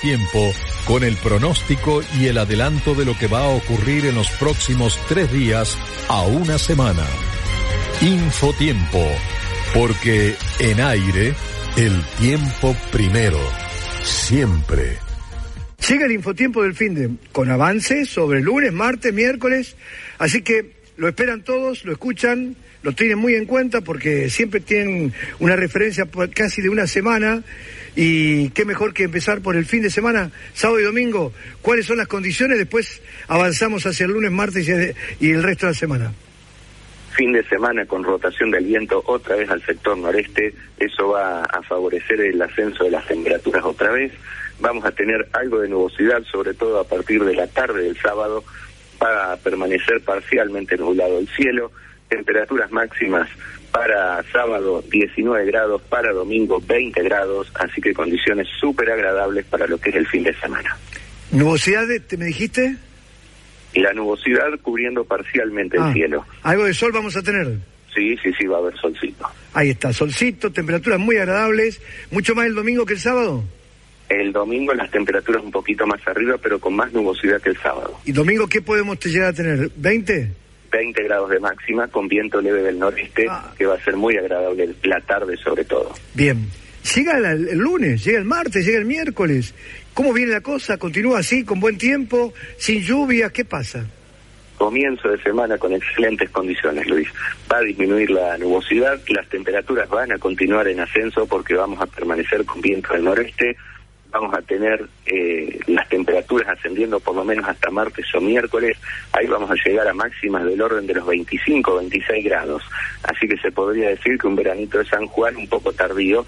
Tiempo con el pronóstico y el adelanto de lo que va a ocurrir en los próximos tres días a una semana. Infotiempo, porque en aire el tiempo primero, siempre. Llega el infotiempo del fin de, con avances sobre lunes, martes, miércoles, así que lo esperan todos, lo escuchan, lo tienen muy en cuenta porque siempre tienen una referencia por casi de una semana y qué mejor que empezar por el fin de semana, sábado y domingo, cuáles son las condiciones, después avanzamos hacia el lunes, martes y- el resto de la semana. fin de semana con rotación del viento otra vez al sector noreste, eso va a favorecer el ascenso de las temperaturas otra vez. Vamos a tener algo de nubosidad, sobre todo a partir de la tarde del sábado, va a permanecer parcialmente nublado el cielo, temperaturas máximas para sábado 19 grados, para domingo 20 grados, así que condiciones súper agradables para lo que es el fin de semana. ¿Nubosidad, de- te me dijiste? Y la nubosidad cubriendo parcialmente Ah, el cielo. Algo de sol vamos a tener. Sí, sí, sí, va a haber solcito. Ahí está, solcito, temperaturas muy agradables, mucho más el domingo que el sábado. El domingo las temperaturas un poquito más arriba, pero con más nubosidad que el sábado. ¿Y domingo qué podemos llegar a tener? ¿20? 20 grados de máxima con viento leve del noreste, Ah. que va a ser muy agradable la tarde sobre todo. Bien. Llega la- el lunes, llega el martes, llega el miércoles. ¿Cómo viene la cosa? ¿Continúa así, con buen tiempo, sin lluvias? ¿Qué pasa? Comienzo de semana con excelentes condiciones, Luis. Va a disminuir la nubosidad, las temperaturas van a continuar en ascenso porque vamos a permanecer con viento del noreste, vamos a tener eh, las temperaturas ascendiendo por lo menos hasta martes o miércoles, ahí vamos a llegar a máximas del orden de los 25, 26 grados. Así que se podría decir que un veranito de San Juan un poco tardío,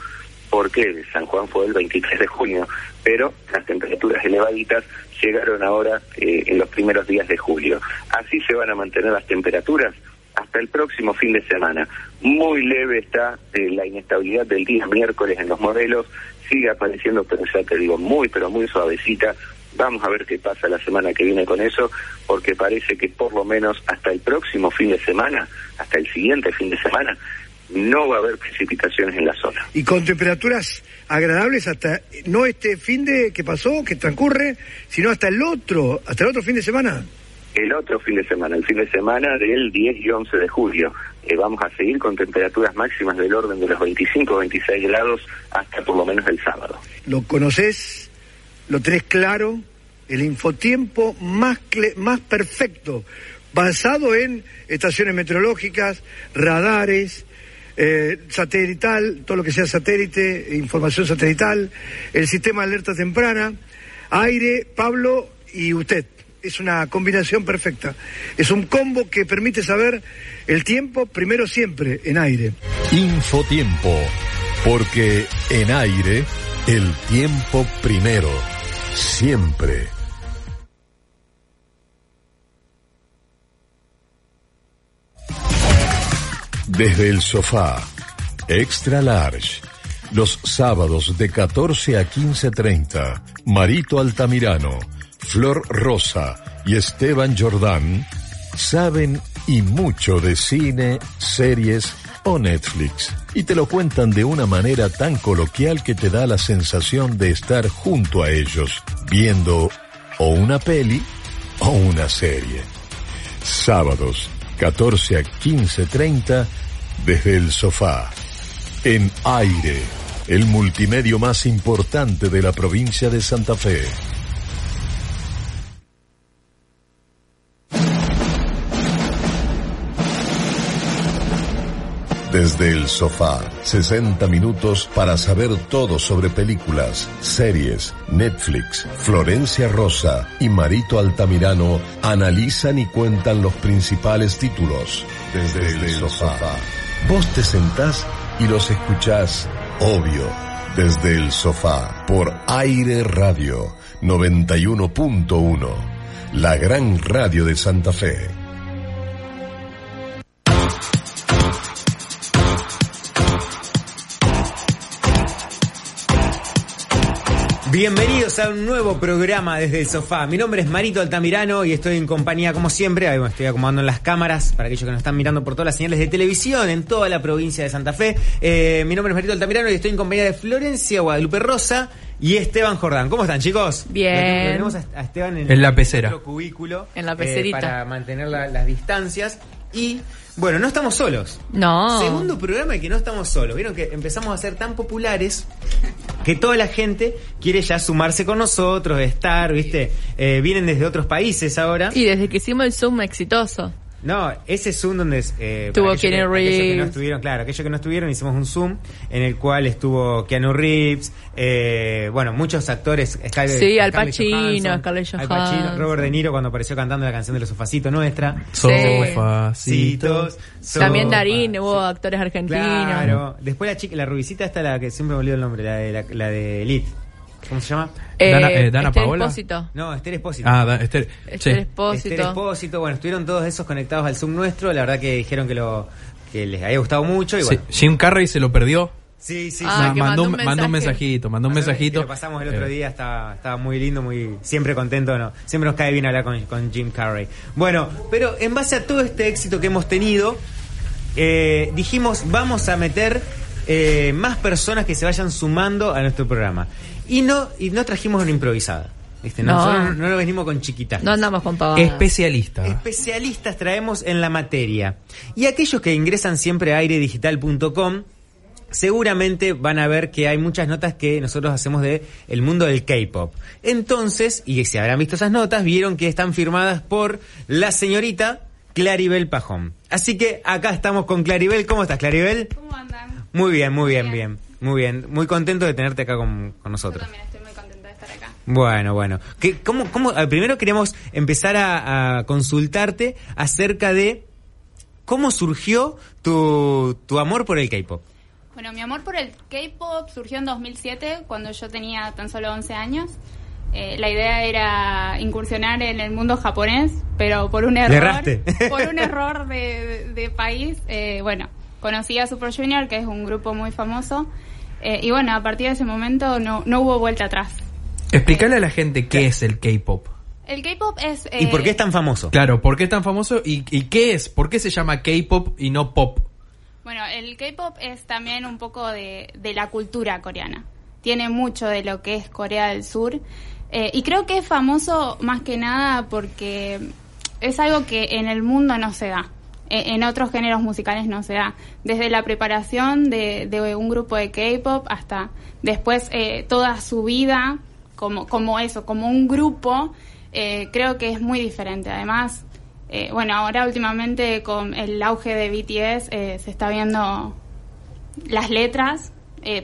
porque San Juan fue el 23 de junio, pero las temperaturas elevaditas llegaron ahora eh, en los primeros días de julio. Así se van a mantener las temperaturas hasta el próximo fin de semana. Muy leve está eh, la inestabilidad del día miércoles en los modelos, sigue apareciendo, pero ya te digo, muy, pero muy suavecita. Vamos a ver qué pasa la semana que viene con eso, porque parece que por lo menos hasta el próximo fin de semana, hasta el siguiente fin de semana, no va a haber precipitaciones en la zona. Y con temperaturas agradables hasta, no este fin de que pasó, que transcurre, sino hasta el otro, hasta el otro fin de semana. El otro fin de semana, el fin de semana del 10 y 11 de julio, eh, vamos a seguir con temperaturas máximas del orden de los 25 26 grados hasta por lo menos el sábado. Lo conoces, lo tenés claro, el infotiempo más, más perfecto, basado en estaciones meteorológicas, radares, eh, satelital, todo lo que sea satélite, información satelital, el sistema de alerta temprana, aire, Pablo y usted. Es una combinación perfecta. Es un combo que permite saber el tiempo primero siempre en aire. Infotiempo, porque en aire el tiempo primero, siempre. Desde el sofá, extra large, los sábados de 14 a 15.30, Marito Altamirano, Flor Rosa y Esteban Jordán saben y mucho de cine, series o Netflix. Y te lo cuentan de una manera tan coloquial que te da la sensación de estar junto a ellos, viendo o una peli o una serie. Sábados, 14 a 15.30, desde el sofá. En aire, el multimedio más importante de la provincia de Santa Fe. Desde el sofá, 60 minutos para saber todo sobre películas, series, Netflix. Florencia Rosa y Marito Altamirano analizan y cuentan los principales títulos. Desde, el, sofá. Vos te sentás y los escuchás, obvio, desde el sofá por Aire Radio 91.1, la gran radio de Santa Fe. Bienvenidos a un nuevo programa desde el sofá. Mi nombre es Marito Altamirano y estoy en compañía, como siempre, ahí me estoy acomodando en las cámaras para aquellos que nos están mirando por todas las señales de televisión en toda la provincia de Santa Fe. Eh, mi nombre es Marito Altamirano y estoy en compañía de Florencia Guadalupe Rosa y Esteban Jordán. ¿Cómo están, chicos? Bien. Tenemos a Esteban en, En la pecera. cubículo En la eh, pecerita. para mantener la- las distancias y bueno, no estamos solos. No. Segundo programa que no estamos solos. Vieron que empezamos a ser tan populares que toda la gente quiere ya sumarse con nosotros, estar, ¿viste? Eh, vienen desde otros países ahora. Y desde que hicimos el Zoom exitoso. No, ese Zoom donde es, eh, Tuvo para aquellos que- Keanu aquellos que no Reeves. estuvieron, claro, aquellos que no estuvieron, hicimos un Zoom en el cual estuvo Keanu Reeves, eh, bueno, muchos actores, Scarlett- Sí, Al Scarlett Pacino, Johansson, Scarlett Al Pacino. Robert De Niro cuando apareció cantando la canción de los sofacitos nuestra. Sofacitos. Citos, También Darín, sí. hubo actores argentinos. Claro. Después la chica, la rubicita esta, la que siempre me olvido el nombre, la de, la, la de Elite. ¿Cómo se llama? Dana- eh, Dana Esther Paola. Espósito. No, Esther Espósito. Ah, da- Esther. Esther Sí. Espósito. Esther Espósito. Bueno, estuvieron todos esos conectados al Zoom nuestro. La verdad que dijeron que lo que les había gustado mucho. Y Sí, bueno. Jim Carrey se lo perdió. Sí, sí, Ah, sí. mandó mandó, un mandó un mensajito, mandó un mensajito. que Lo pasamos el otro Eh, día, estaba, estaba muy lindo, muy siempre contento, ¿no? Siempre nos cae bien hablar con, con Jim Carrey. Bueno, pero en base a todo este éxito que hemos tenido, eh, dijimos, vamos a meter eh, más personas que se vayan sumando a nuestro programa. Y no, y no trajimos una improvisada. ¿viste? No. Nosotros no, no venimos con chiquitas. No andamos con pavadas. Especialista. Especialistas traemos en la materia. Y aquellos que ingresan siempre a airedigital.com seguramente van a ver que hay muchas notas que nosotros hacemos de el mundo del K-pop. Entonces, y si habrán visto esas notas, vieron que están firmadas por la señorita Claribel Pajón. Así que acá estamos con Claribel. ¿Cómo estás, Claribel? ¿Cómo andan? Muy bien, muy bien, Bien. bien. Muy bien. Muy contento de tenerte acá con, con Yo nosotros. también estoy muy contenta de estar acá. Bueno, bueno. ¿Qué, cómo, cómo, primero queremos empezar a, a consultarte acerca de cómo surgió tu, tu amor por el K-pop. Bueno, mi amor por el K-pop surgió en 2007, cuando yo tenía tan solo 11 años. Eh, la idea era incursionar en el mundo japonés, pero por un error, por un error de, de- de país, eh, bueno, conocí a Super Junior, que es un grupo muy famoso, eh, y bueno, a partir de ese momento no, no hubo vuelta atrás. Explicarle a la gente qué es el K-pop. El K-pop es... ¿Y eh, por qué es tan famoso? Claro, ¿por qué es tan famoso y, y qué es? ¿Por qué se llama K-pop y no pop? Bueno, el K-pop es también un poco de, de la cultura coreana. Tiene mucho de lo que es Corea del Sur. Eh, y creo que es famoso más que nada porque es algo que en el mundo no se da. En otros géneros musicales no se da. Desde la preparación de, de un grupo de K-pop hasta después eh, toda su vida como, como eso, como un grupo, eh, creo que es muy diferente. Además, eh, bueno, ahora últimamente con el auge de BTS eh, se está viendo las letras,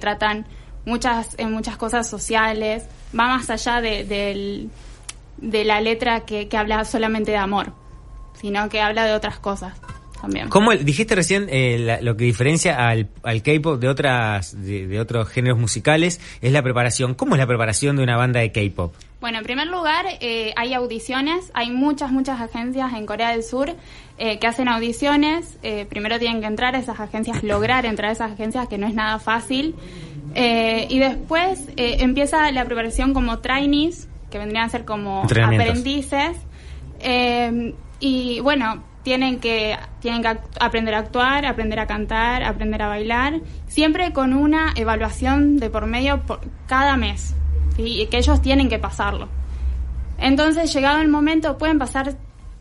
tratan muchas, muchas cosas sociales, va más allá de, del- de la letra que, que habla solamente de amor, sino que habla de otras cosas también. ¿Cómo dijiste recién eh, la- lo que diferencia al, al K-pop de otras de, de otros géneros musicales es la preparación? ¿Cómo es la preparación de una banda de K-pop? Bueno, en primer lugar, eh, hay audiciones. Hay muchas, muchas agencias en Corea del Sur eh, que hacen audiciones. Primero tienen que entrar a esas agencias, lograr entrar a esas agencias, que no es nada fácil. Y después empieza la preparación como trainees, que vendrían a ser como aprendices. Y bueno, tienen que, tienen que aprender a actuar, aprender a cantar, aprender a bailar, siempre con una evaluación de por medio por cada mes, y que ellos tienen que pasarlo. Entonces, llegado el momento, pueden pasar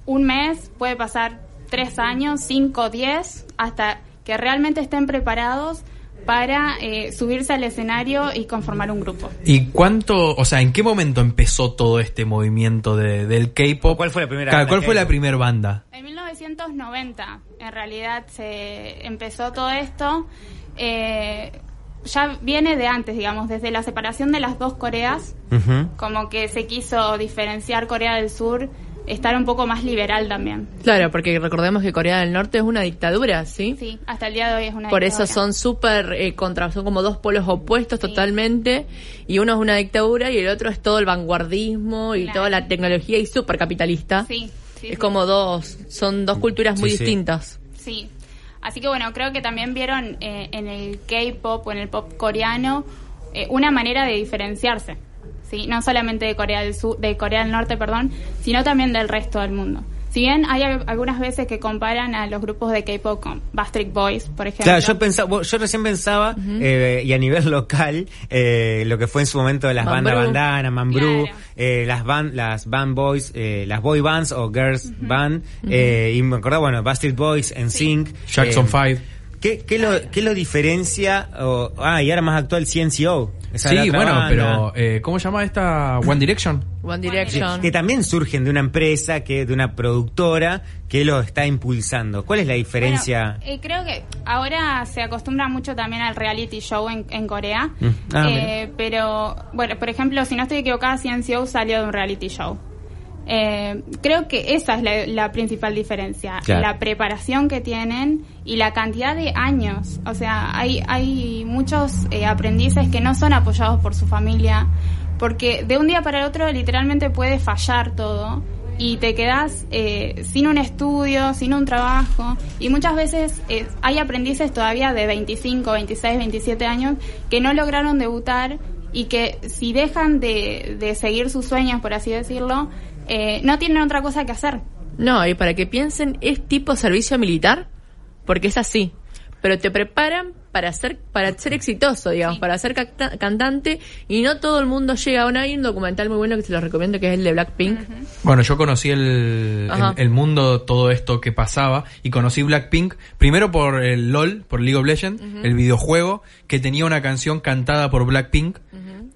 un mes, puede pasar tres años, cinco, diez, hasta que realmente estén preparados para eh, subirse al escenario y conformar un grupo. ¿Y cuánto, o sea, en qué momento empezó todo este movimiento de- del K-pop? ¿Cuál fue la primera ¿Cuál de fue la primera banda? En 1990, en realidad, se empezó todo esto. Eh, ya viene de antes, digamos, desde la separación de las dos Coreas, como que se quiso diferenciar Corea del Sur estar un poco más liberal también. Claro, porque recordemos que Corea del Norte es una dictadura, ¿sí? Sí, hasta el día de hoy es una Por eso dictadura. son súper eh, contra, son como dos polos opuestos totalmente. Y uno es una dictadura y el otro es todo el vanguardismo y Claro. toda la tecnología y súper capitalista. Sí, sí, es sí. como dos, son dos culturas muy Sí, sí. distintas. Sí. Así que bueno, creo que también vieron eh, en el K-pop o en el pop coreano eh, una manera de diferenciarse. Sí, no solamente de Corea del Sur, de Corea del Norte, perdón, sino también del resto del mundo. Si bien hay al- algunas veces que comparan a los grupos de K-pop con Backstreet Boys, por ejemplo. Claro, yo pensaba, yo recién pensaba, eh, y a nivel local, eh, lo que fue en su momento de las bandas bandana, Mambrú, Claro. eh, las band, las band boys, eh, las boy bands o girls band, eh, y me acordaba, bueno, Backstreet Boys, NSYNC, Jackson eh, 5. ¿Qué, qué, lo, ¿Qué lo diferencia? o- ah, y ahora más actual CNCO. Esa Sí, bueno, banda. pero eh, ¿cómo se llama esta One Direction? One Direction. que también surgen de una empresa, que de una productora que lo está impulsando. ¿Cuál es la diferencia? Bueno, eh, creo que ahora se acostumbra mucho también al reality show en, en Corea. Mm. Ah, Eh, pero, bueno, por ejemplo, si no estoy equivocada, CNCO salió de un reality show. Eh, creo que esa es la, la principal diferencia, Claro. la preparación que tienen y la cantidad de años. O sea, hay, hay muchos eh, aprendices que no son apoyados por su familia, porque de un día para el otro literalmente puede fallar todo y te quedas eh, sin un estudio, sin un trabajo. Y muchas veces eh, hay aprendices todavía de 25, 26, 27 años que no lograron debutar y que si dejan de, de seguir sus sueños, por así decirlo, eh, no tienen otra cosa que hacer. No, y para que piensen, es tipo servicio militar, porque es así. Pero te preparan para ser, para ser exitoso, digamos, Sí. para ser canta- cantante, y no todo el mundo llega. Bueno, hay un documental muy bueno que se los recomiendo, que es el de Blackpink. Bueno, yo conocí el, el mundo, todo esto que pasaba, y conocí Blackpink, primero por el LOL, por League of Legends, el videojuego, que tenía una canción cantada por Blackpink.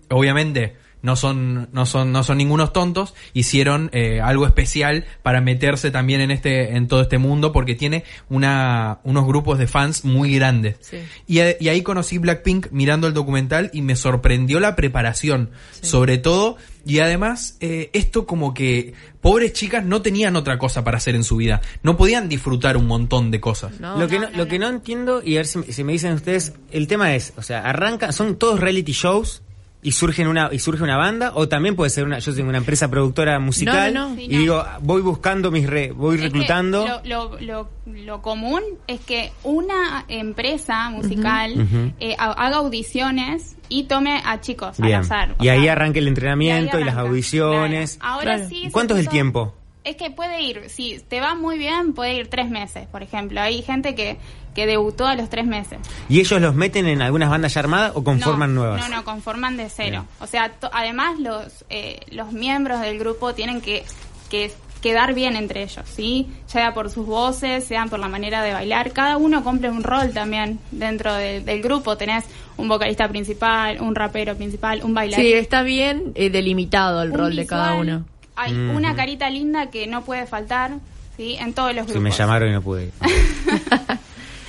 Obviamente, no son, no son, no son ningunos tontos, hicieron eh, algo especial para meterse también en este, en todo este mundo, porque tiene una, unos grupos de fans muy grandes. Sí. Y, ahí conocí Blackpink mirando el documental y me sorprendió la preparación, sobre todo, y además eh, esto como que pobres chicas no tenían otra cosa para hacer en su vida, no podían disfrutar un montón de cosas. No, lo que no, no, no, lo no. que no entiendo y a ver si, si me dicen ustedes el tema es o sea arranca son todos reality shows y surgen una y surge una banda o también puede ser una yo tengo una empresa productora musical No, no, no. Sí, y digo voy buscando mis re, voy Es reclutando lo, lo, lo, lo común es que una empresa musical eh, ha- haga audiciones y tome a chicos bien al azar. Y ahí sea, arranca el entrenamiento y, las audiciones claro. Ahora Claro. sí. ¿Y se cuánto es el tiempo Es que puede ir, si te va muy bien, puede ir tres meses, por ejemplo. Hay gente que, que debutó a los tres meses. y ellos los meten en algunas bandas ya armadas o conforman no, nuevas No, no, conforman de cero. Bien. O sea, to- además los, eh, los miembros del grupo tienen que, que quedar bien entre ellos, ¿sí? Sea por sus voces, sean por la manera de bailar. Cada uno cumple un rol también dentro de- del grupo. Tenés un vocalista principal, un rapero principal, un bailarín. Sí, está bien eh, delimitado el un rol de cada uno. Hay una carita linda que no puede faltar, ¿sí? En todos los que grupos. me llamaron y no pude ir.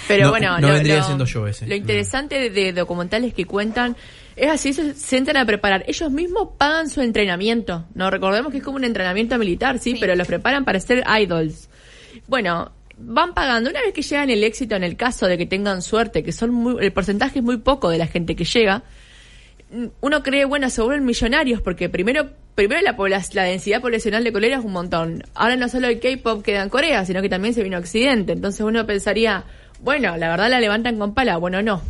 Pero No- bueno, no vendría siendo yo ese. Lo interesante de, de documentales que cuentan es así, se sientan a preparar. Ellos mismos pagan su entrenamiento. No recordemos que es como un entrenamiento militar, sí, Sí. pero los preparan para ser idols. Bueno, van pagando. Una vez que llegan el éxito, en el caso de que tengan suerte, que son muy- el porcentaje es muy poco de la gente que llega, uno cree, bueno, se vuelven millonarios porque primero primero la, la densidad poblacional de Corea es un montón. Ahora no solo el K-pop queda en Corea, sino que también se vino a Occidente. Entonces uno pensaría, bueno, la verdad la levantan con pala. Bueno, no.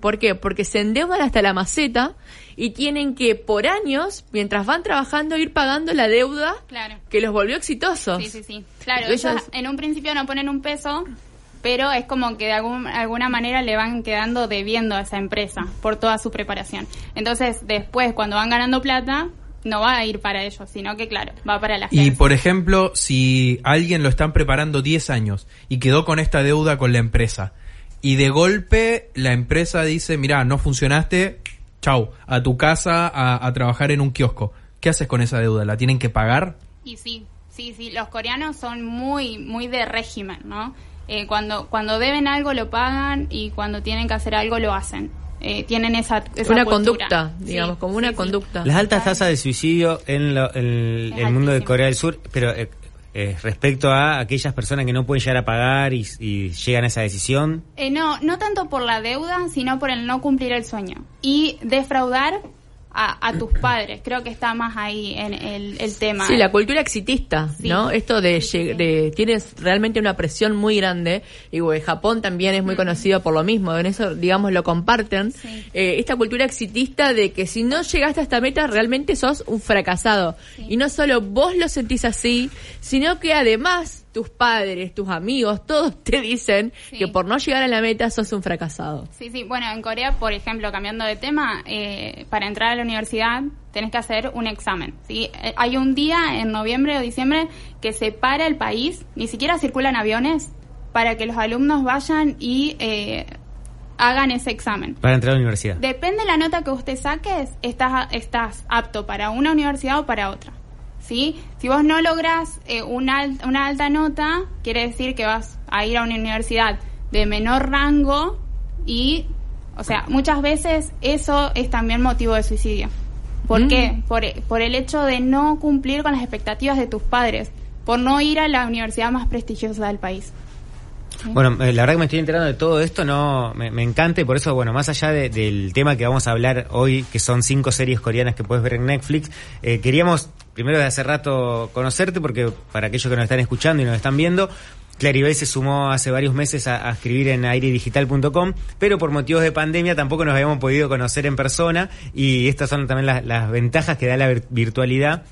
¿Por qué? Porque se endeudan hasta la maceta y tienen que por años, mientras van trabajando, ir pagando la deuda Claro. que los volvió exitosos. Sí, sí, sí. Claro, ellos en un principio no ponen un peso, pero es como que de algún- alguna manera le van quedando debiendo a esa empresa por toda su preparación. Entonces, después, cuando van ganando plata, no va a ir para ellos, sino que, claro, va para la Y gente. por ejemplo, si alguien lo están preparando 10 años y quedó con esta deuda con la empresa y de golpe la empresa dice, mira, no funcionaste, chau, a tu casa a, a trabajar en un kiosco. ¿Qué haces con esa deuda? ¿La tienen que pagar? Y sí, sí, sí, los coreanos son muy, muy de régimen, ¿no? Eh, cuando, cuando deben algo lo pagan y cuando tienen que hacer algo lo hacen. Eh, tienen esa, esa Una cultura. conducta, Sí, digamos, como una sí. conducta. Las altas tasas de suicidio en lo- en el, mundo de. Corea del Sur, pero eh, eh, respecto a aquellas personas que no pueden llegar a pagar y, y llegan a esa decisión? Eh, no, no tanto por la deuda, sino por el no cumplir el sueño. Y defraudar a, a tus padres. Creo que está más ahí en el, el tema. Sí, la cultura exitista, Sí. ¿no? Esto de, de- tienes realmente una presión muy grande y bueno, Japón también es muy conocido por lo mismo, en eso digamos lo comparten. Sí. Eh, esta cultura exitista de que si no llegaste a esta meta realmente sos un fracasado. Sí. Y no solo vos lo sentís así, sino que además tus padres, tus amigos, todos te dicen Sí. que por no llegar a la meta sos un fracasado. Sí, sí. Bueno, en Corea, por ejemplo, cambiando de tema, eh, para entrar a la universidad tenés que hacer un examen. ¿sí? Eh, Hay un día en noviembre o diciembre que se para el país, ni siquiera circulan aviones, para que los alumnos vayan y eh, hagan ese examen. Para entrar a la universidad. Depende de la nota que usted saques, estás, estás apto para una universidad o para otra. ¿Sí? Si vos no logras eh, una, al- una alta nota, quiere decir que vas a ir a una universidad de menor rango y, o sea, muchas veces eso es también motivo de suicidio. ¿Por Mm. qué? Por, por el hecho de no cumplir con las expectativas de tus padres, por no ir a la universidad más prestigiosa del país. Bueno, eh, la verdad que me estoy enterando de todo esto, no me, me encanta y por eso, bueno, más allá de- del tema que vamos a hablar hoy, que son cinco series coreanas que puedes ver en Netflix, eh, queríamos primero de hace rato conocerte porque para aquellos que nos están escuchando y nos están viendo, Claribel se sumó hace varios meses a, escribir en airedigital.com, pero por motivos de pandemia tampoco nos habíamos podido conocer en persona y estas son también las, ventajas que da la vir- virtualidad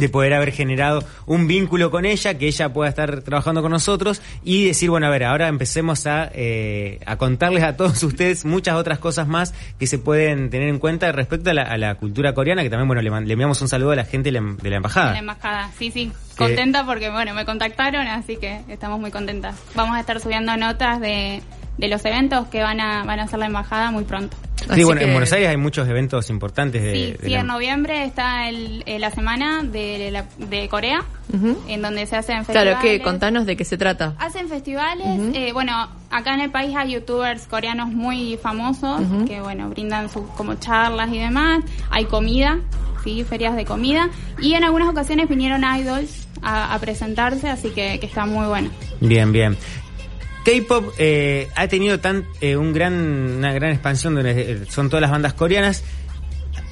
de poder haber generado un vínculo con ella, que ella pueda estar trabajando con nosotros y decir, bueno, a ver, ahora empecemos a, eh, a contarles a todos ustedes muchas otras cosas más que se pueden tener en cuenta respecto a la, a la cultura coreana, que también, bueno, le, le enviamos un saludo a la gente de la, de la embajada. la embajada, sí, sí. Contenta porque, bueno, me contactaron, así que estamos muy contentas. Vamos a estar subiendo notas de, de los eventos que van a, van a hacer la embajada muy pronto. Sí, Así bueno, en Buenos Aires hay muchos eventos importantes de, Sí, de sí, la- en noviembre está el, eh, la semana de, la- de Corea, en donde se hacen festivales. Claro, que contanos de qué se trata. Hacen festivales, eh, bueno, acá en el país hay youtubers coreanos muy famosos que, bueno, brindan sus como charlas y demás. Hay comida, sí, ferias de comida. Y en algunas ocasiones vinieron idols a, a presentarse, así que, que está muy bueno. Bien, bien. K-pop eh, ha tenido tan eh, un gran, una gran expansión donde eh, son todas las bandas coreanas.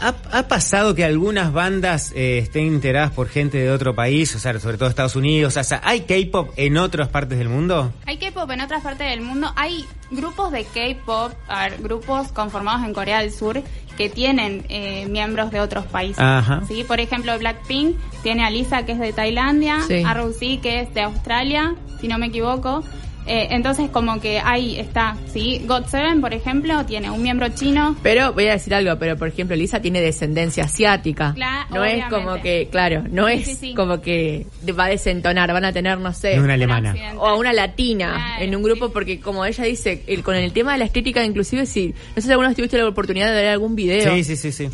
¿Ha, ha pasado que algunas bandas eh, estén integradas por gente de otro país, o sea, sobre todo Estados Unidos? O sea, ¿hay K-pop en otras partes del mundo? Hay K-pop en otras partes del mundo. Hay grupos de K-pop, grupos conformados en Corea del Sur que tienen eh, miembros de otros países. Ajá. ¿sí? Por ejemplo, Blackpink tiene a Lisa que es de Tailandia, Sí. a Rosie que es de Australia, si no me equivoco. Eh, entonces, como que ahí está, ¿sí? God7, por ejemplo, tiene un miembro chino. Pero voy a decir algo, pero por ejemplo, Lisa tiene descendencia asiática. Cla- no es como que, claro, no Sí, es sí, sí. como que va a desentonar, van a tener, no sé, Es una alemana. o a una latina Claro, en un grupo, sí. porque como ella dice, el, con el tema de la estética, inclusive si, no sé si alguna vez tuviste la oportunidad de ver algún video, Sí, sí, sí, sí.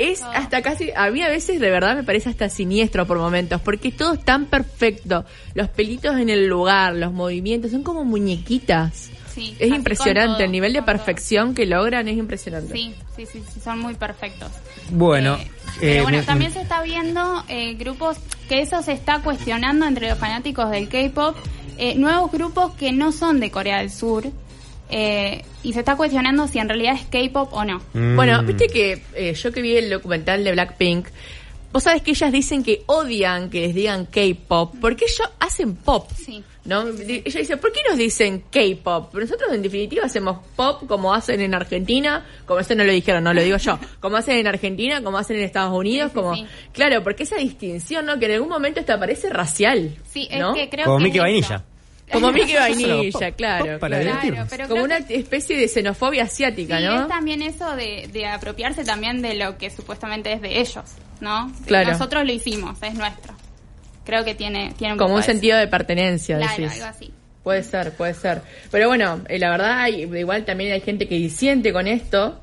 Es hasta casi, a mí a veces de verdad me parece hasta siniestro por momentos, porque todo es tan perfecto, los pelitos en el lugar, los movimientos, son como muñequitas. Sí, Es impresionante, todo, el nivel de todo. perfección que logran es impresionante. Sí, sí, sí, sí, son muy perfectos. Bueno, Eh, eh, pero bueno, también se está viendo eh, grupos que eso se está cuestionando entre los fanáticos del K-pop, eh, nuevos grupos que no son de Corea del Sur. Eh, y se está cuestionando si en realidad es K-pop o no. Mm. Bueno, viste que eh, yo que vi el documental de Blackpink, vos sabés que ellas dicen que odian que les digan K-pop, porque ellos hacen pop. Sí. ¿No? Ella dice, ¿por qué nos dicen K-pop? Pero Nosotros en definitiva hacemos pop como hacen en Argentina, como eso no lo dijeron, no lo digo yo, como hacen en Argentina, como hacen en Estados Unidos, Sí, sí, como... sí. Claro, porque esa distinción, ¿no? Que en algún momento hasta parece racial. Sí, es ¿no? que creo Como que Mickey es Vainilla. eso. Como Mickey Vainilla, claro. para claro. divertirnos. pero Como una especie de xenofobia asiática, Sí, ¿no? es también eso de, de apropiarse también de lo que supuestamente es de ellos, ¿no? Claro. Nosotros lo hicimos, es nuestro. Creo que tiene, tiene un Como un de eso. sentido de pertenencia, Claro, decís. algo así. Puede ser, puede ser. Pero bueno, eh, la verdad, hay- igual también hay gente que disiente con esto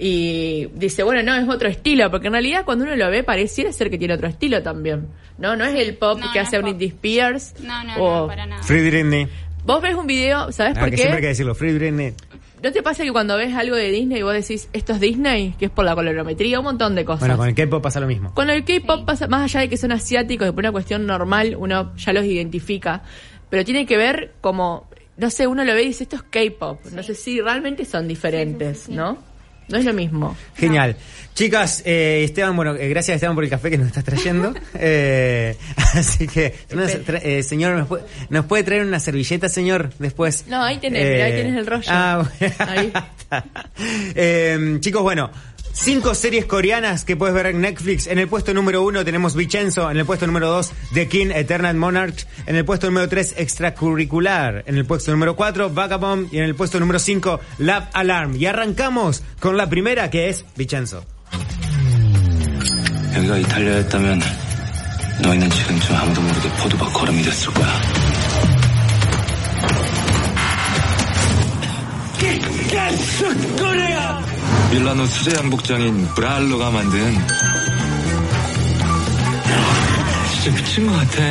y dice, bueno, no, es otro estilo, porque en realidad cuando uno lo ve pareciera ser que tiene otro estilo también. No, no es el pop No, que no hace. Britney Spears. No, no, o- no, para nada. Free Britney. Vos ves un video, ¿sabes Ah, por que qué? siempre hay que decirlo, Free Britney. ¿No te pasa que cuando ves algo de Disney y vos decís, esto es Disney? Que es por la colorometría, un montón de cosas. Bueno, con el K-pop pasa lo mismo. Con el K-pop Sí. pasa, más allá de que son asiáticos, y por una cuestión normal, uno ya los identifica. Pero tiene que ver como, no sé, uno lo ve y dice, esto es K-pop. No sé si realmente son diferentes, Sí, sí, sí. ¿no? No es lo mismo. Genial. Chicas, eh, Esteban, bueno, eh, gracias Esteban por el café que nos estás trayendo. Eh, así que, tra- eh, señor, ¿nos puede, ¿nos puede traer una servilleta, señor, después? No, ahí tenés, ahí tenés el rollo. Ah, bueno. Ahí. Eh, chicos, bueno. Cinco series coreanas que puedes ver en Netflix. En el puesto número uno tenemos Vincenzo. En el puesto número dos, The King, Eternal Monarch. En el puesto número tres, Extracurricular. En el puesto número cuatro, Vagabond. Y en el puesto número cinco, Love Alarm. Y arrancamos con la primera que es Vincenzo. 여기가 이탈리아였다면 너희는 지금쯤 아무도 모르게 포도박 걸음이 됐을 거야. 밀라노 수제 양복장인 브랄로가 만든 진짜 미친 것 같아.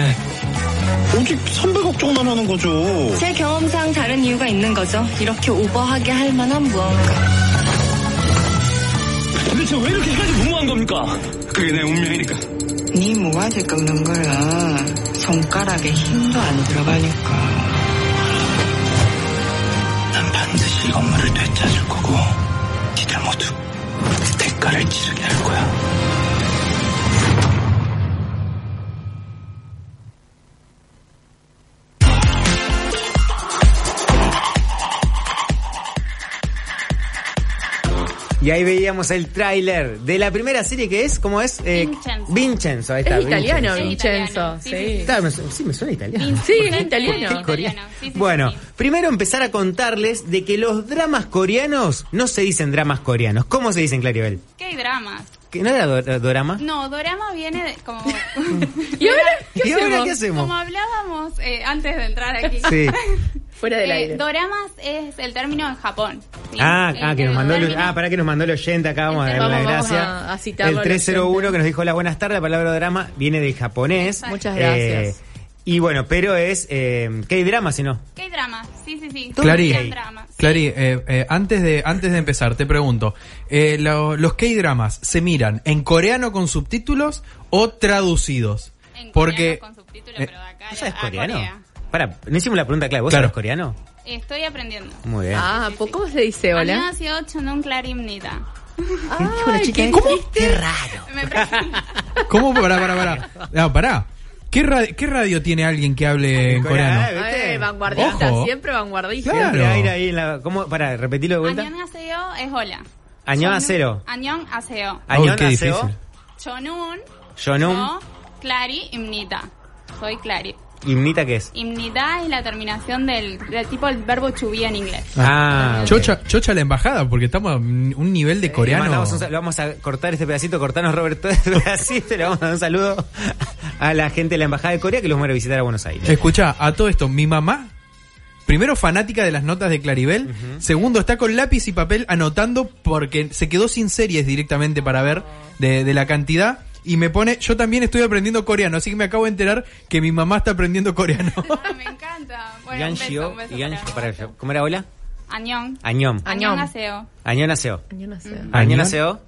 오직 300억정만 하는 거죠. 제 경험상 다른 이유가 있는 거죠. 이렇게 오버하게 할 만한 무언가. 도대체 왜 이렇게까지 무모한 겁니까? 그게 내 운명이니까. 네 모가지 꺾는 거야. 손가락에 힘도 안 들어가니까. 난 반드시 이 건물을 되찾을 거고 모두 대가를 치르게 할 거야. Y ahí veíamos el tráiler de la primera serie que es, ¿cómo es? Eh, Vincenzo. Vincenzo, ahí está. Es italiano, Vincenzo. italiano, sí, Sí. sí, me sí, me suena italiano. Sí, es italiano. es italiano. Sí, sí, Bueno, primero empezar a contarles de que los dramas coreanos no se dicen dramas coreanos. ¿Cómo se dicen, Claribel? ¿Qué hay dramas? ¿Que no era do- dorama? No, dorama viene de, como... ¿Y ahora qué ¿Y ahora hacemos? qué hacemos? Como hablábamos eh, antes de entrar aquí. Sí. Fuera del Eh, aire. doramas es el término en Japón. ¿sí? Ah, ah, que nos mandó el, ah, para que nos mandó el oyente acá, vamos a darle la gracia. a- a citarlo el al 301 oyente. que nos dijo la buenas tardes, la palabra drama viene del japonés. Muchas gracias. Eh, y bueno, pero es eh, ¿qué drama si no? ¿Qué hay dramas? Sí, sí, sí. Clary, Hay dramas. Clary, eh, eh, antes de antes de empezar, te pregunto, eh, lo- los K-dramas se miran en coreano con subtítulos o traducidos? En Porque coreano con subtítulos, eh, pero de acá ¿No sabes a coreano? Corea. Para, no hicimos la pregunta clave. ¿Vos claro. coreano? Estoy aprendiendo. Muy bien. Ah, ¿pues ¿cómo se dice hola? un clarimnita. Ay, qué, ¿Cómo? qué raro. ¿Cómo? Pará, pará, pará. No, pará. ¿Qué, radio, tiene alguien que hable en coreano? Eh, vanguardista, siempre vanguardista. Claro. Siempre aire ahí en la, ¿Cómo? Pará, repetilo de vuelta. Añón aseo es hola. Añón aseo. Añón aseo. Añón aseo. Chonun. Chonun. Clari imnita. Soy Clari. ¿Imnita qué es? Imnidad es la terminación del, del tipo del verbo to be en inglés. Ah, ok. Chocha, chocha la embajada, porque estamos a un nivel de coreano. mandamos un sal- lo vamos a cortar este pedacito, cortarnos Roberto este pedacito, y le vamos a dar un saludo a la gente de la Embajada de Corea que los vamos a visitar a Buenos Aires. Escucha, a todo esto, mi mamá, primero fanática de las notas de Claribel, segundo está con lápiz y papel anotando porque se quedó sin series directamente para ver de, de la cantidad. Y me pone, yo también estoy aprendiendo coreano, así que me acabo de enterar que mi mamá está aprendiendo coreano. Ah, me encanta. Bueno, un beso, un para- para, ¿cómo era hola? Añón. Añom. Añón. Annyeonghaseyo. Añonaseo. Yo no sé. Añonaseo.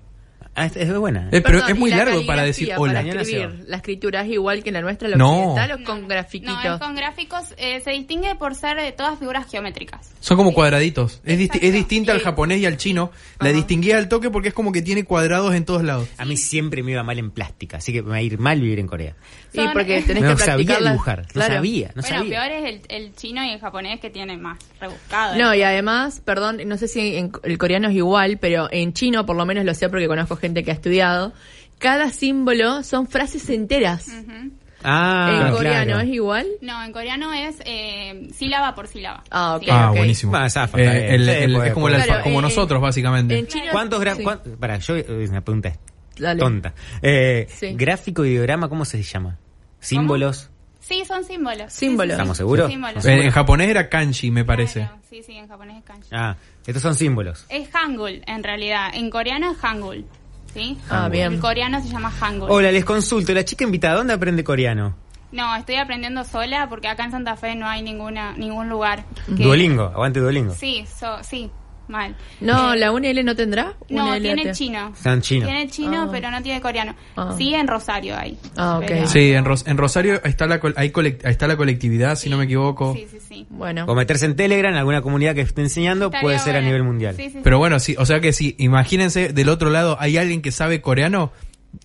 Ah, es, es buena. Eh, pero Perdón, es muy y la largo para decir caligrafía hola. Para escribir. La escritura es igual que la nuestra, la No. occidental, o con No, grafiquitos. es con gráficos. eh, se distingue por ser de todas figuras geométricas. Son como cuadraditos. Es, disti- Exacto. es distinta al Sí. japonés y al chino. La distinguía al toque porque es como que tiene cuadrados en todos lados. A mí siempre me iba mal en plástica, así que me va a ir mal vivir en Corea. Son- porque tenés no que sabía dibujar, claro. no sabía, no bueno, sabía. peor es el, el chino y el japonés que tienen más rebuscado. No, y además, perdón, no sé si en el coreano es igual, pero en chino por lo menos lo sé porque conozco gente que ha estudiado. Cada símbolo son frases enteras. Ujú. Ah, en claro. coreano es igual. No, en coreano es eh, sílaba por sílaba. Ah, ok. Sí. Ah, ok. buenísimo. Ah, zafa, Eh, el- el- puede- es como, el alfa- Claro, como eh, nosotros, básicamente. En chino ¿Cuántos sí. gramos? Para, yo, una pregunta Dale. tonta. Eh, Sí. Gráfico y diagrama, ¿cómo se llama? Símbolos. Sí, son símbolos. Sí, Símbolos. sí, sí. ¿Estamos seguros? Símbolos. En, en japonés era kanji, me parece. Claro, sí, sí, en japonés es kanji. Ah, estos son símbolos. Es hangul, en realidad. En coreano es hangul. ¿Sí? Ah, bien. En coreano se llama hangul. Hola, les consulto, la chica invitada, ¿dónde aprende coreano? No, estoy aprendiendo sola porque acá en Santa Fe no hay ninguna ningún lugar. que- Duolingo, aguante Duolingo. Sí, so- sí. Mal. No, Eh, la UNL no tendrá. no, UNL tiene te- chino. Está en chino. Tiene chino, Ah. pero no tiene coreano. Ah. Sí, en Rosario hay. Ah, ok. Pero- Sí, en, Ros- en Rosario está la, hay está la colectividad, si no me equivoco. Sí, sí, sí. Bueno. O meterse en Telegram, alguna comunidad que esté enseñando, Estaría puede ser a nivel mundial. Sí, sí, sí. Pero bueno, sí, o sea que si, imagínense, del otro lado hay alguien que sabe coreano,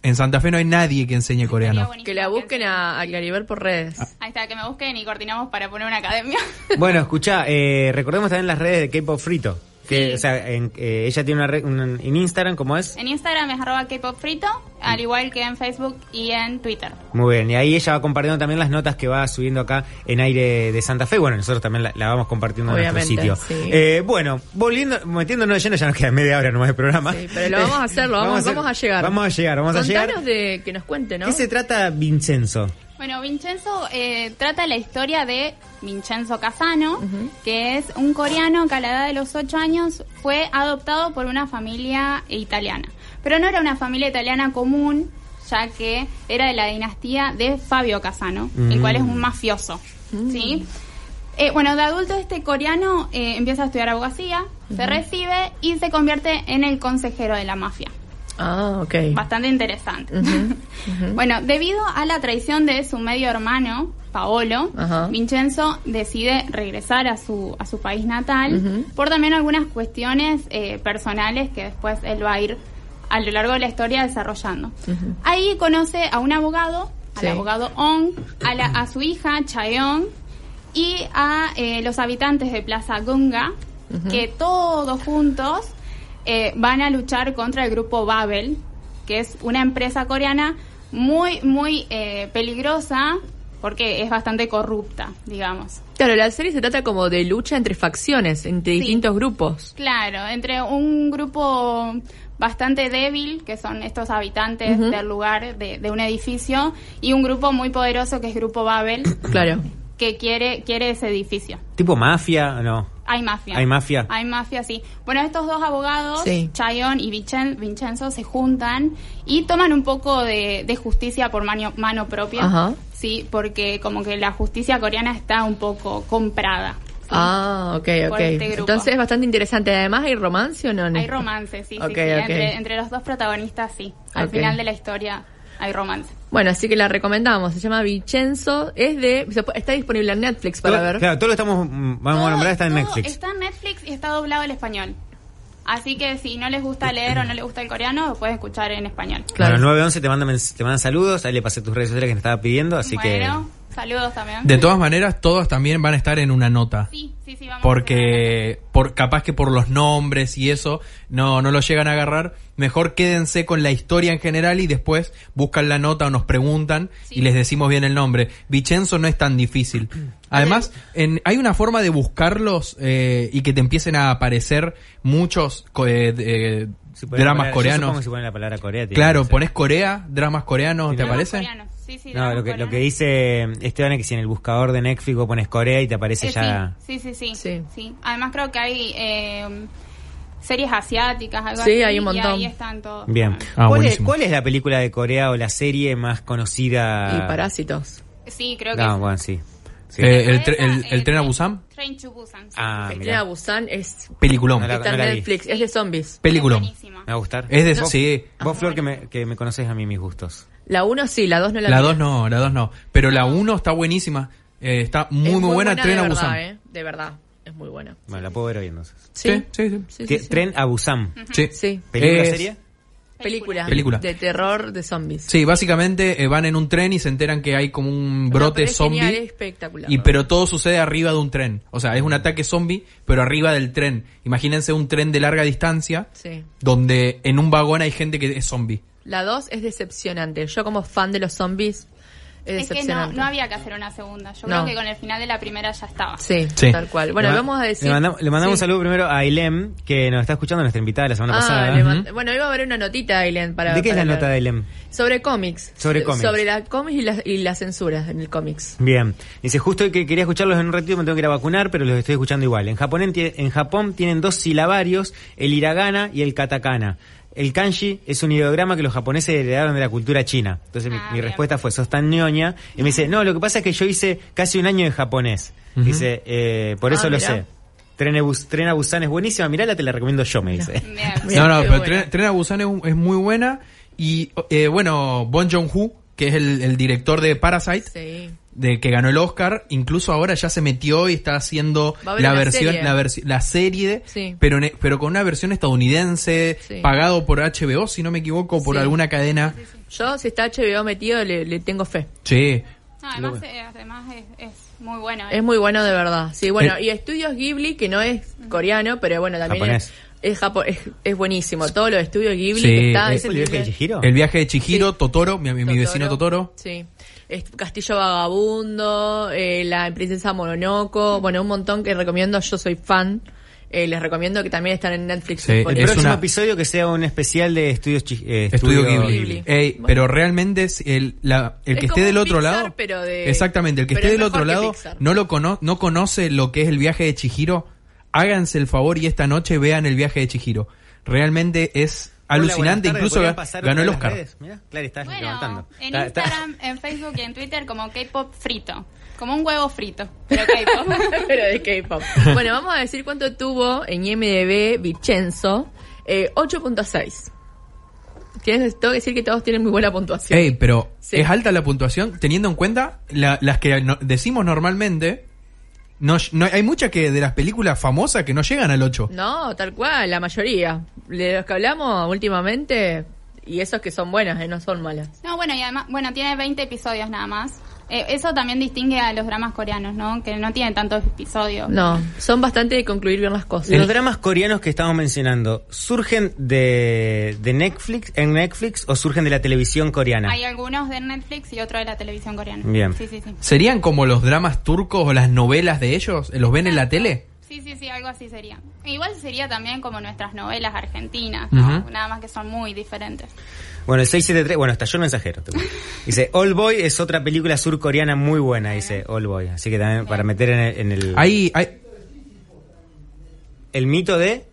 en Santa Fe no hay nadie que enseñe coreano. Que la busquen a, a Claribel por redes. Ahí está, que me busquen y coordinamos para poner una academia. Bueno, escucha, eh, recordemos también las redes de K-Pop Frito. Que, Sí. o sea, en- eh, ella tiene una red un- en Instagram, ¿cómo es? En Instagram es arroba K-pop frito, al igual que en Facebook y en Twitter. Muy bien, y ahí ella va compartiendo también las notas que va subiendo acá en aire de Santa Fe. Bueno, nosotros también la, la vamos compartiendo en nuestro sitio. sí. Eh, bueno, volviendo, metiéndonos de lleno, ya nos queda media hora nomás de programa. Sí, pero lo vamos a hacer, lo vamos, hacer- vamos a llegar. Vamos a llegar, vamos a llegar. Contanos de que nos cuente, ¿no? ¿Qué se trata Vincenzo? Bueno, Vincenzo eh, trata la historia de Vincenzo Casano, que es un coreano que a la edad de los 8 años fue adoptado por una familia italiana. Pero no era una familia italiana común, ya que era de la dinastía de Fabio Casano, el Mm. cual es un mafioso. ¿sí? Eh, bueno, de adulto este coreano eh, empieza a estudiar abogacía, se recibe y se convierte en el consejero de la mafia. Ah, ok. Bastante interesante. Bueno, debido a la traición de su medio hermano, Paolo. Vincenzo decide regresar a su, a su país natal por también algunas cuestiones eh, personales que después él va a ir a lo largo de la historia desarrollando. Ahí conoce a un abogado, al Sí. abogado Ong, a, la- a su hija Chaeyoung y a eh, los habitantes de Plaza Gunga, que todos juntos eh, van a luchar contra el grupo Babel, que es una empresa coreana muy, muy eh, peligrosa porque es bastante corrupta, digamos. Claro, la serie se trata como de lucha entre facciones, entre distintos grupos. Claro, entre un grupo bastante débil, que son estos habitantes del lugar, de, de un edificio, y un grupo muy poderoso que es Grupo Babel, Claro. Que quiere, quiere ese edificio. ¿Tipo mafia? No. Hay mafia. ¿Hay mafia? Hay mafia, sí. Bueno, estos dos abogados, Sí. Chayon y Vincenzo, se juntan y toman un poco de, de justicia por mano, mano propia. Ajá. Sí, porque como que la justicia coreana está un poco comprada. Ah, ok, Por ok. este grupo. Entonces es bastante interesante. Además, ¿hay romance o no? Hay romance, sí, sí, sí. Entre, entre los dos protagonistas, sí. Al final de la historia hay romance. Bueno, así que la recomendamos. Se llama Vincenzo. Es de. Está disponible en Netflix para Todo- ver. Claro, todo lo estamos, mm, vamos a nombrar, está en Netflix. Está en Netflix y está doblado al español. Así que si no les gusta leer o no les gusta el coreano, lo pueden escuchar en español. Bueno, el 911 te manda, mens- te mandan saludos, ahí le pasé tus redes sociales que me estaba pidiendo, así bueno, saludos también. De todas maneras, todos también van a estar en una nota. Sí, sí, sí, vamos. Porque por capaz que por los nombres y eso no, no lo llegan a agarrar, mejor quédense con la historia en general y después buscan la nota o nos preguntan y les decimos bien el nombre. Vicenzo no es tan difícil. Además, en, hay una forma de buscarlos eh, y que te empiecen a aparecer muchos co- eh, eh, Si dramas yo coreanos. supongo que si pones la palabra Corea. Claro, pones Corea, dramas coreanos, ¿te parece? No, lo que, lo que dice Esteban es que si en el buscador de Netflix vos pones Corea y te aparece Eh, ya... sí, sí, sí, sí, sí. Además creo que hay eh, series asiáticas, algo Sí, así, hay un Y montón. ahí están todos. Bien. Ah, ¿Cuál, es, cuál es la película de Corea o la serie más conocida? Y Parásitos. Sí, creo que No, sí. bueno, sí. Sí. Eh, el, tre- el- el tren a Busan, Train to Busan. sí. Ah, El tren a Busan es. peliculón. No la- Está no en. Netflix. Es de zombies. Peliculón. Me va a gustar. Es de- Vos- sí. Vos, Flor, que me, que me conoces a mí mis gustos. La 1 sí, la 2 no la La vi. 2 no, la 2 no. Pero la 1 está buenísima. Eh, está muy, Es muy, buena. Tren de a verdad, Busan. eh, De verdad. Es muy buena. Bueno, la puedo ver hoy entonces. Sí, sí, sí. Sí, sí, sí. Tren a Busan. Sí. Sí. ¿Película Es- serie? Película. Película. De terror de zombies. Sí, básicamente eh, van en un tren y se enteran que hay como un brote pero es genial, zombie. es espectacular. Y pero todo sucede arriba de un tren. O sea, es un ataque zombie, pero arriba del tren. Imagínense un tren de larga distancia Sí. donde en un vagón hay gente que es zombie. La 2 es decepcionante. Yo como fan de los zombies, es Es que no, decepcionante. no había que hacer una segunda. Yo No. creo que con el final de la primera ya estaba. Sí, Sí. tal cual. Bueno, Le vamos a decir... Le, mandamos- le mandamos Sí. un saludo primero a Ailem, que nos está escuchando, nuestra invitada la semana Ah, pasada. Bueno, iba a haber una notita, Aileen, para... ¿De qué es la nota de. Ailem? Sobre cómics. Sobre cómics. Sobre la cómics y la, y la censura en el cómics. Bien. Dice, justo que quería escucharlos en un ratito, me tengo que ir a vacunar, pero los estoy escuchando igual. En Japón, en, en Japón tienen dos silabarios, el hiragana y el katakana. El kanji es un ideograma que los japoneses heredaron de la cultura china. Entonces mi, mi respuesta fue, sos tan ñoña. Y me dice, no, lo que pasa es que yo hice casi un año de japonés. Dice, eh, por Ah, eso lo mirá. sé. Tren a, Bus- Tren a Busan es buenísima, mirala, te la recomiendo yo, me dice. No, no, pero Tren, Tren a Busan es, es muy buena. Y eh, bueno, Bon Joon-ho, que es el, el director de Parasite, Sí. De que ganó el Oscar, incluso ahora ya se metió y está haciendo la versión, serie. la, versi- la serie, Sí. pero, ne- pero con una versión estadounidense, Sí. pagado por HBO, si no me equivoco, por Sí. alguna cadena. Yo, si está HBO metido, le, le tengo fe. Sí. No, además, eh, además es, es muy bueno. Es muy bueno de verdad. Sí, bueno, Eh. y Estudios Ghibli, que no es coreano, pero bueno, también Japonés. es, es, japo- es, es buenísimo. Todos los estudios Ghibli Sí, que está ¿es el viaje de. Chihiro? El viaje de Chihiro, Totoro, mi, mi vecino Totoro. Sí. Castillo Vagabundo, eh, La Princesa Mononoco, bueno, un montón que recomiendo, yo soy fan. Eh, les recomiendo que también están en Netflix. Sí, El próximo una- episodio que sea un especial de estudios eh, Estudio estudio Ghibli. Ey, Pero realmente es el, la- el Es que esté del otro Pixar, lado. pero de- exactamente, el que pero esté es del otro lado Pixar. no lo cono, no conoce lo que es el viaje de Chihiro. Háganse el favor y esta noche vean el viaje de Chihiro. Realmente es alucinante, incluso ¿podrían ga- pasar ganó el Oscar. redes? Mirá, Clary, estás Bueno, levantando. en Está- está- Instagram, en Facebook y en Twitter como K-pop frito. Como un huevo frito, pero K-pop. pero de K-pop. Bueno, vamos a decir cuánto tuvo en IMDB Vincenzo. Eh, 8.6. Tienes, tengo que decir que todos tienen muy buena puntuación. Ey, pero Sí. es alta la puntuación teniendo en cuenta la- las que no- decimos normalmente. No, no- hay muchas que de las películas famosas que no llegan al 8. No, tal cual, la mayoría. De los que hablamos últimamente, y esos que son buenas, eh, no son malas. No, bueno, y además, bueno, tiene 20 episodios nada más. Eh, eso también distingue a los dramas coreanos, ¿no? Que no tienen tantos episodios. No, son bastante de concluir bien las cosas. Los dramas coreanos que estamos mencionando, ¿surgen de, de Netflix, en Netflix o surgen de la televisión coreana? Hay algunos de Netflix y otros de la televisión coreana. Bien. Sí, sí, sí. ¿Serían como los dramas turcos o las novelas de ellos? ¿Los ven en la tele? Sí, sí, sí, algo así sería. Igual sería también como nuestras novelas argentinas. Nada más que son muy diferentes. Bueno, el 673, bueno, estalló el mensajero. Dice, All Boy es otra película surcoreana muy buena, dice All Boy. Así que también para meter en el... en el- hay, El mito de...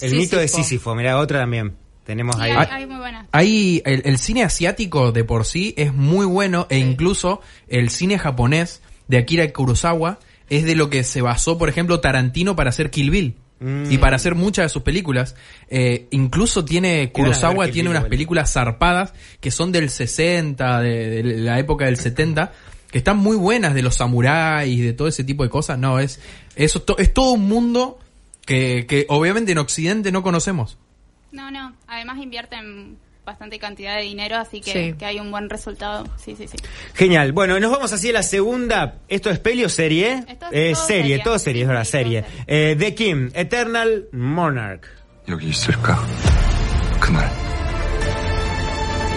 El mito de Sísifo. Mira, otra también. Tenemos Sí, ahí... hay, hay muy buenas. Hay el, el cine asiático de por sí es muy bueno e incluso el cine japonés de Akira Kurosawa es de lo que se basó, por ejemplo, Tarantino para hacer Kill Bill. Mm. Y para hacer muchas de sus películas. Eh, incluso tiene, Kurosawa ver tiene unas películas zarpadas que son del 60, de, de la época del 70, que están muy buenas de los samuráis, de todo ese tipo de cosas. No, es, eso to- es todo un mundo que, que obviamente en Occidente no conocemos. No, no. Además invierten bastante cantidad de dinero, así que, Sí. que hay un buen resultado. Sí, sí, sí. Genial. Bueno, nos vamos así a la segunda. ¿Esto es peli o serie? Esto es Eh, todo serie, serie. todo serie, es verdad, serie. Eh, The Kim, Eternal Monarch. 여기 있을까? 그날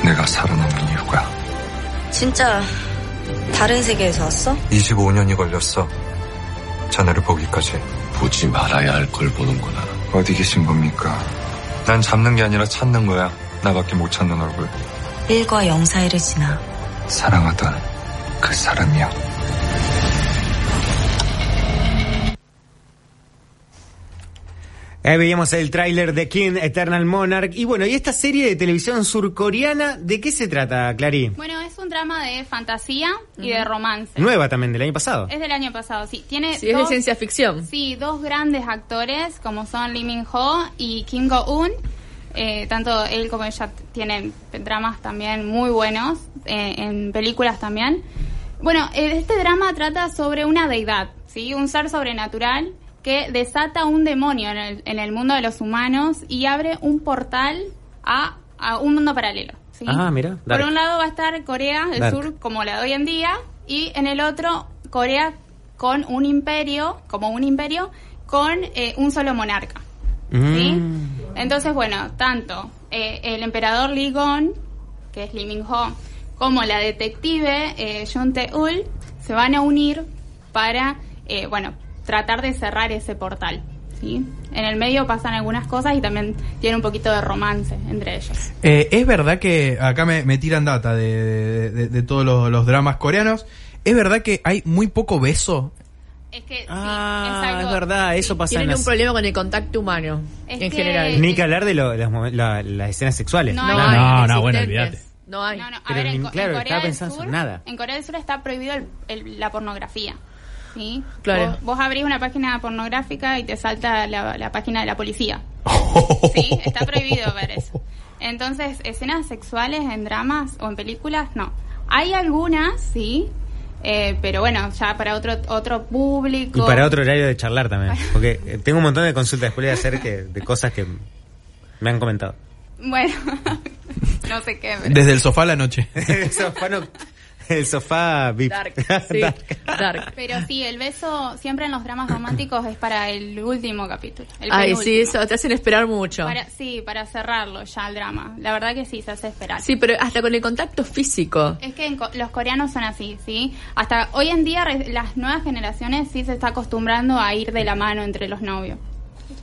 내가 살아남은 이유가 진짜 다른 세계에서 왔어? 25년이 걸렸어. 자네를 보기까지 보지 말아야 할 걸 보는구나. 어디 계신 겁니까? 난 잡는 게 아니라 찾는 거야. 나밖에 못 찾는 얼굴. 1과 0 사이를 지나 사랑하던 그 사람이야. Ahí veíamos el tráiler de Kim, Eternal Monarch. Y bueno, ¿y esta serie de televisión surcoreana de qué se trata, Clary? Bueno, es un drama de fantasía y de romance. Nueva también, del año pasado. Es del año pasado, sí. Tiene Sí, es de dos- ciencia ficción. Sí, dos grandes actores como son Lee Min Ho y Kim Go Eun. Eh, tanto él como ella tienen dramas también muy buenos, eh, en películas también. Bueno, eh, este drama trata sobre una deidad, ¿sí? Un ser sobrenatural que desata un demonio en el, en el mundo de los humanos y abre un portal a, a un mundo paralelo, ¿sí? Ah, mira. Por un lado va a estar Corea del Dark. Sur como la de hoy en día y en el otro Corea con un imperio, como un imperio, con eh, un solo monarca. ¿sí? Entonces, bueno, tanto eh, el emperador Lee Gon, que es Lee Min Ho, como la detective eh, Jun Tae-ul se van a unir para, eh, bueno, tratar de cerrar ese portal. ¿sí? En el medio pasan algunas cosas y también tiene un poquito de romance entre ellos. Eh, es verdad que acá me, tiran data de todos los, los dramas coreanos. Es verdad que hay muy poco beso. Es que Ah, es verdad, eso pasa en Tienen las... un problema con el contacto humano, Es en que- general. Ni que hablar de lo- las, la- las escenas sexuales. No No, no, no, bueno, olvídate. No hay. No, no, a Pero ver, en, en claro, Corea estaba del pensando Sur, en nada. En Corea del Sur está prohibido el- el- la pornografía. ¿sí? Claro. Vos, vos abrís una página pornográfica y te salta la, la página de la policía. ¿Sí? Está prohibido ver eso. Entonces, escenas sexuales en dramas o en películas, no. Hay algunas, sí, eh, pero bueno, ya para otro otro público. Y para otro horario de charlar también. Porque eh, tengo un montón de consultas después de hacer que, de cosas que me han comentado. Bueno, no sé qué. pero- Desde el sofá a la noche. el sofá, no- el sofá VIP. Dark, sí, dark. Pero sí, el beso siempre en los dramas románticos es para el último capítulo. el Ay, penúltimo. sí, eso te hacen esperar mucho. Para, sí, para cerrarlo ya el drama. La verdad que sí, se hace esperar. Sí, pero hasta con el contacto físico. Es que en co- los coreanos son así, ¿sí? Hasta hoy en día re- las nuevas generaciones sí se está acostumbrando a ir de la mano entre los novios.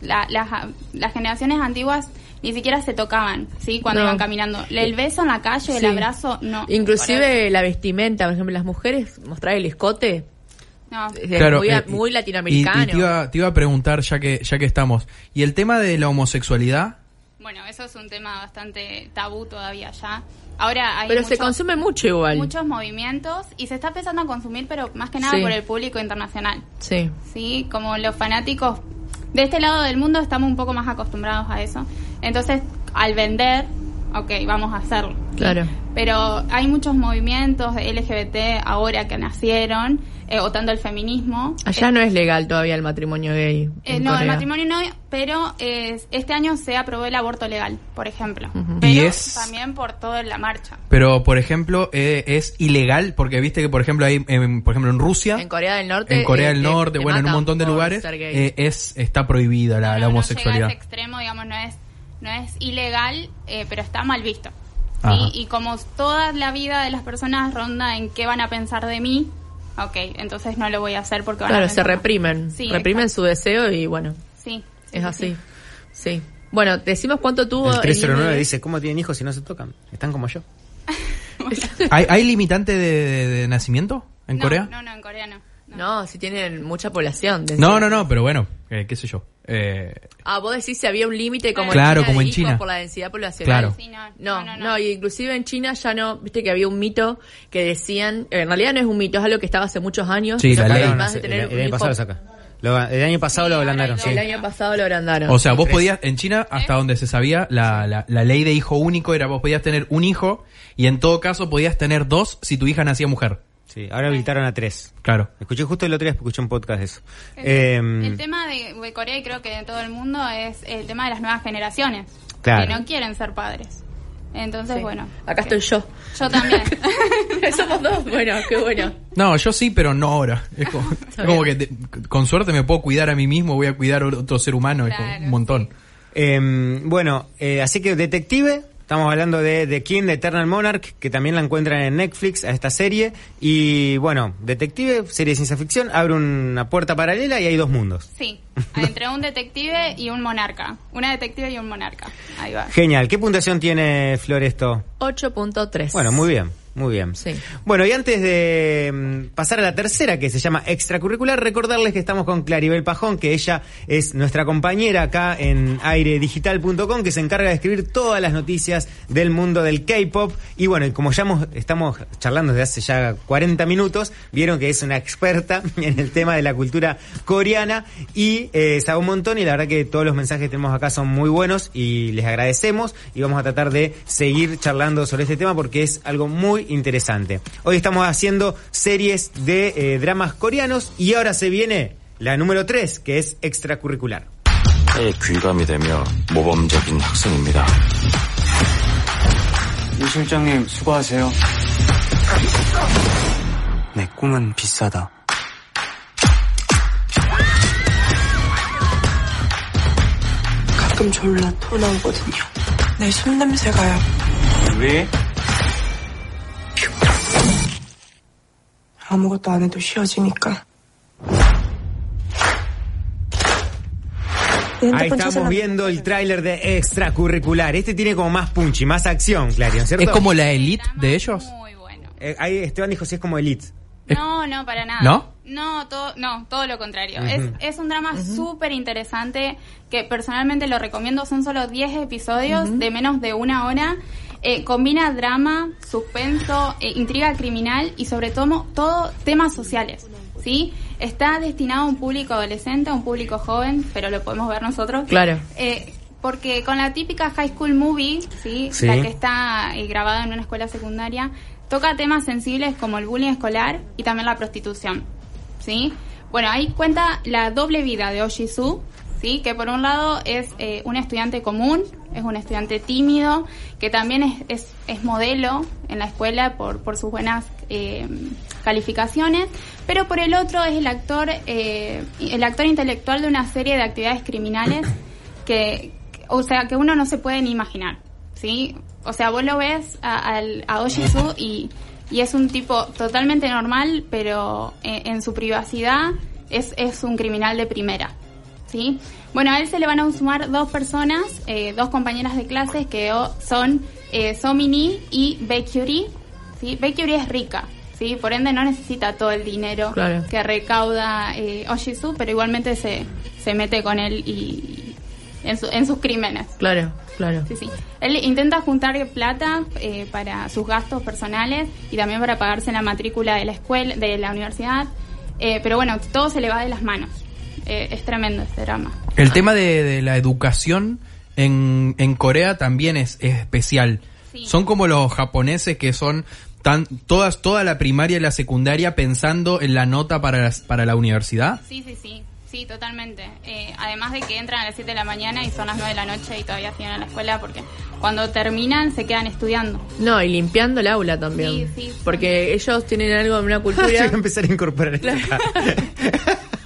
La- las, las generaciones antiguas ni siquiera se tocaban, ¿sí? Cuando No. iban caminando. El beso en la calle, el abrazo, no. Inclusive la vestimenta, por ejemplo, las mujeres mostrar el escote No. es Claro, muy, eh, muy latinoamericano. y te, iba, te iba a preguntar, ya que, ya que estamos, ¿y el tema de la homosexualidad? Bueno, eso es un tema bastante tabú todavía ya. Ahora hay pero se muchos- consume mucho igual. muchos movimientos y se está empezando a consumir, pero más que nada Sí. por el público internacional. Sí. ¿sí? Como los fanáticos de este lado del mundo estamos un poco más acostumbrados a eso. Entonces, al vender, ok, vamos a hacerlo. Claro. Pero hay muchos movimientos de LGBT ahora que nacieron, eh, o tanto el feminismo. Allá no es legal todavía el matrimonio gay. Eh, en no, el matrimonio no, pero eh, este año se aprobó el aborto legal, por ejemplo. Pero Y es- también por toda la marcha. Pero, por ejemplo, eh, es ilegal, porque viste que, por ejemplo, hay, en, por ejemplo, en Rusia, En Corea del Norte. en Corea eh, del te- Norte, te bueno, en un montón de lugares, eh, es está prohibida la, la No llega a homosexualidad. ese extremo, digamos, no es, no es ilegal, eh, pero está mal visto. ¿sí? Y como toda la vida de las personas ronda en qué van a pensar de mí, ok, entonces no lo voy a hacer porque van a Claro, se reprimen. Sí, reprimen su deseo y bueno, Sí. es así. Sí. Bueno, decimos cuánto tuvo. El 309 IMDb. dice, ¿cómo tienen hijos si no se tocan? Están como yo. ¿Hay, hay limitante de, de- de nacimiento en no, Corea? No, no, en Corea no. No, si tienen mucha población. No, no, no, pero bueno, eh, qué sé yo. Eh, Ah, vos decís si había un límite como Claro, en China como en China. por la densidad poblacional. Claro. Sí, no, No, no, no, no, y inclusive en China ya no, viste que había un mito que decían, en realidad no es un mito, es algo que estaba hace muchos años. Sí, la ley. además de el, tener el año saca. Lo- el año pasado lo ablandaron, sí. El año pasado lo agrandaron. o sea, vos podías, en China, hasta donde se sabía, la, la, la ley de hijo único era vos podías tener un hijo y en todo caso podías tener dos si tu hija nacía mujer. Sí, ahora habilitaron a tres. Claro. Escuché justo el otro día, escuché un podcast de eso. El, Em, el tema de, de Corea y creo que de todo el mundo es el tema de las nuevas generaciones Claro. que no quieren ser padres. Entonces, Sí. bueno. Acá estoy yo. Yo también. Somos dos, bueno, qué bueno. No, yo sí, pero no ahora. Es como, es como que te- con suerte me puedo cuidar a mí mismo, voy a cuidar a otro ser humano, es como un montón. Em, bueno, eh, así que Detective, estamos hablando de The King, de Eternal Monarch, que también la encuentran en Netflix a esta serie. Y bueno, Detective, serie de ciencia ficción, abre una puerta paralela y hay dos mundos. Sí, entre un detective y un monarca. Una detective y un monarca. Ahí va. Genial. ¿Qué puntuación tiene Flor esto? 8.3. Bueno, muy bien. Muy bien. Sí. Bueno, y antes de mm, pasar a la tercera, que se llama extracurricular, recordarles que estamos con Claribel Pajón, que ella es nuestra compañera acá en airedigital.com, que se encarga de escribir todas las noticias del mundo del K-pop. Y bueno, y como ya hemos- estamos charlando desde hace ya 40 minutos, vieron que es una experta en el tema de la cultura coreana y eh, sabe un montón. Y la verdad que todos los mensajes que tenemos acá son muy buenos y les agradecemos. Y vamos a tratar de seguir charlando sobre este tema porque es algo muy interesante. Hoy estamos haciendo series de eh, dramas coreanos y ahora se viene la número 3, que es extracurricular. 에 귀감이 되며 모범적인 학생입니다. 이 실장님 수고하세요. 내 꿈은 비싸다. 가끔 졸라 토 나오거든요. 내 손냄새가요. 왜? 아무것도 안 해도 쉬어지니까. Ahí estamos viendo el tráiler de extracurricular. Este tiene como más punchy, más acción, Clarion, ¿cierto? ¿Es como la elite de ellos? Eh, ahí Esteban dijo si es como elite. No, no, para nada. ¿No? No, todo, no, todo lo contrario. Ujú. es, es un drama súper interesante que personalmente lo recomiendo. Son solo 10 episodios de menos de una hora. Eh, combina drama, suspenso, eh, intriga criminal y sobre todo, todo temas sociales. ¿sí? Está destinado a un público adolescente, a un público joven, pero lo podemos ver nosotros. Claro. Eh, porque con la típica high school movie, ¿sí? Sí. La que está eh, grabada en una escuela secundaria, toca temas sensibles como el bullying escolar y también la prostitución, ¿sí? Bueno, ahí cuenta la doble vida de Oshizu, ¿sí? Que por un lado es eh, un estudiante común, es un estudiante tímido, que también es, es, es modelo en la escuela por, por sus buenas eh, calificaciones, pero por el otro es el actor, eh, el actor intelectual de una serie de actividades criminales que, o sea, que uno no se puede ni imaginar, ¿sí? O sea, vos lo ves a, a Oshizu y, y es un tipo totalmente normal, pero en, en su privacidad es, es un criminal de primera, ¿sí? Bueno, a él se le van a sumar dos personas, eh, dos compañeras de clases que son eh, Somini y Baekhyuri, ¿sí? Baekhyuri es rica, ¿sí? Por ende no necesita todo el dinero Claro. que recauda eh, Oshizu, pero igualmente se, se mete con él y en, su- en sus crímenes. Claro, claro. Sí, sí. Él intenta juntar plata eh, para sus gastos personales y también para pagarse la matrícula de la escuela, de la universidad. Eh, pero bueno, todo se le va de las manos. Eh, es tremendo este drama. El tema de, de la educación en, en Corea también es, es especial. Son como los japoneses que son tan, todas, toda la primaria y la secundaria pensando en la nota para, las- para la universidad. Sí, sí, sí. Sí, totalmente. Eh, además de que entran a las 7 de la mañana y son las 9 de la noche y todavía siguen en la escuela porque cuando terminan se quedan estudiando. No, y limpiando el aula también. Sí, sí, Porque ellos tienen algo, una Yo voy a cultura. empezar a incorporar.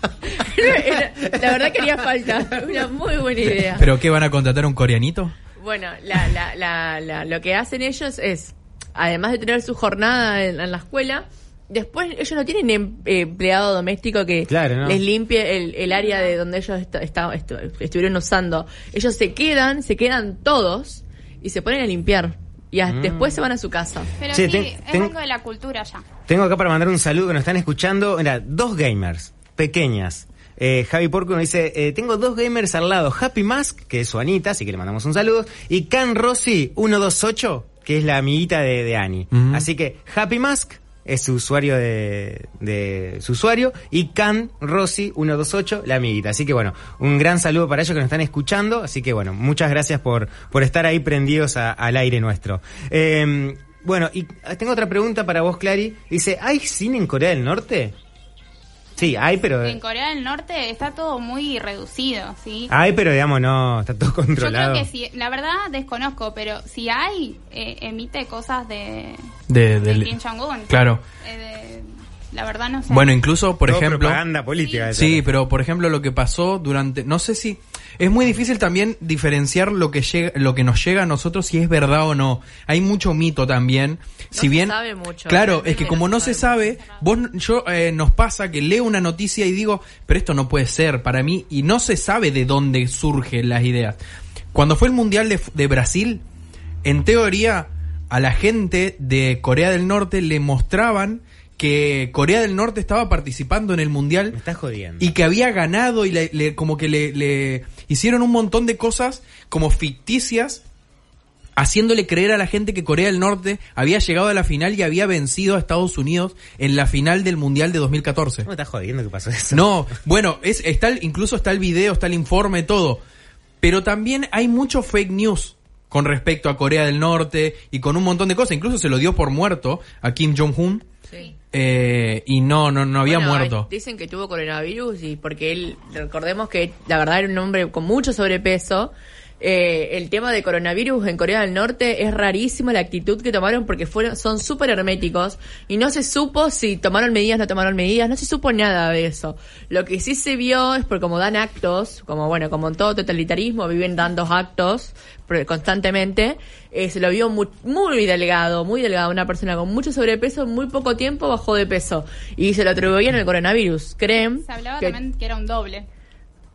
Era- la verdad que haría falta. Una muy buena idea. ¿Pero qué van a contratar un coreanito? Bueno, la, la, la, la- lo que hacen ellos es, además de tener su jornada en, en la escuela, después ellos no tienen em- eh, empleado doméstico que Claro, ¿no? les limpie el, el área de donde ellos estu- estuvieron usando. Ellos se quedan, se quedan todos y se ponen a limpiar. Y a- Mm. después se van a su casa. Pero Che, sí, ten- es ten- algo de la cultura ya. Tengo acá para mandar un saludo que nos están escuchando. Mira, dos gamers pequeñas. Eh, Javi Porco nos dice, eh, tengo dos gamers al lado, Happy Mask, que es su Anita, así que le mandamos un saludo, y Can Rossi 128, que es la amiguita de, de. Ujú. Así que Happy Mask es su usuario de, de su usuario y Can Rossi 128, la amiguita. Así que bueno, un gran saludo para ellos que nos están escuchando. Así que bueno, muchas gracias por, por estar ahí prendidos a- al aire nuestro. Eh, bueno, y tengo otra pregunta para vos, Clary. Dice, ¿hay cine en Corea del Norte? Sí, hay, pero... En Corea del Norte está todo muy reducido, ¿sí? Hay, pero digamos, no, está todo Yo creo controlado. que sí, la verdad desconozco, pero si hay, eh, emite cosas de, De, de del- Kim Jong-un. Claro. Eh, de- la verdad no sé. Bueno, incluso, por Todo ejemplo... propaganda política. Sí, pero por ejemplo lo que pasó durante, no sé si es muy difícil también diferenciar lo que llega, lo que nos llega a nosotros si es verdad o no. Hay mucho mito también. si se bien, sabe mucho. claro, es que no como no se sabe, vos, yo eh, nos pasa que leo una noticia y digo, pero esto no puede ser para mí y no se sabe de dónde surgen las ideas. Cuando fue el mundial de, de Brasil, en teoría a la gente de Corea del Norte le mostraban que Corea del Norte estaba participando en el mundial Me estás jodiendo. y que había ganado y le, le- como que le, le hicieron un montón de cosas como ficticias haciéndole creer a la gente que Corea del Norte había llegado a la final y había vencido a Estados Unidos en la final del Mundial de 2014. ¿No me estás jodiendo que pasó eso? No, bueno, es, está el- incluso está el video, está el informe, todo. Pero también hay mucho fake news con respecto a Corea del Norte y con un montón de cosas. Incluso se lo dio por muerto a Kim Jong-un. Sí. eh, y no, no, no había Bueno, muerto. Dicen que tuvo coronavirus y porque él, recordemos que la verdad era un hombre con mucho sobrepeso. Eh, el tema de coronavirus en Corea del Norte es rarísimo la actitud que tomaron porque fueron son súper herméticos y no se supo si tomaron medidas no tomaron medidas, no se supo nada de eso. Lo que sí se vio es por como dan actos, como bueno, como en todo totalitarismo viven dando actos constantemente, eh, se lo vio muy, muy delgado, muy delgado, una persona con mucho sobrepeso, muy poco tiempo bajó de peso y se lo atribuían al coronavirus. Creen Se hablaba que también que era un doble.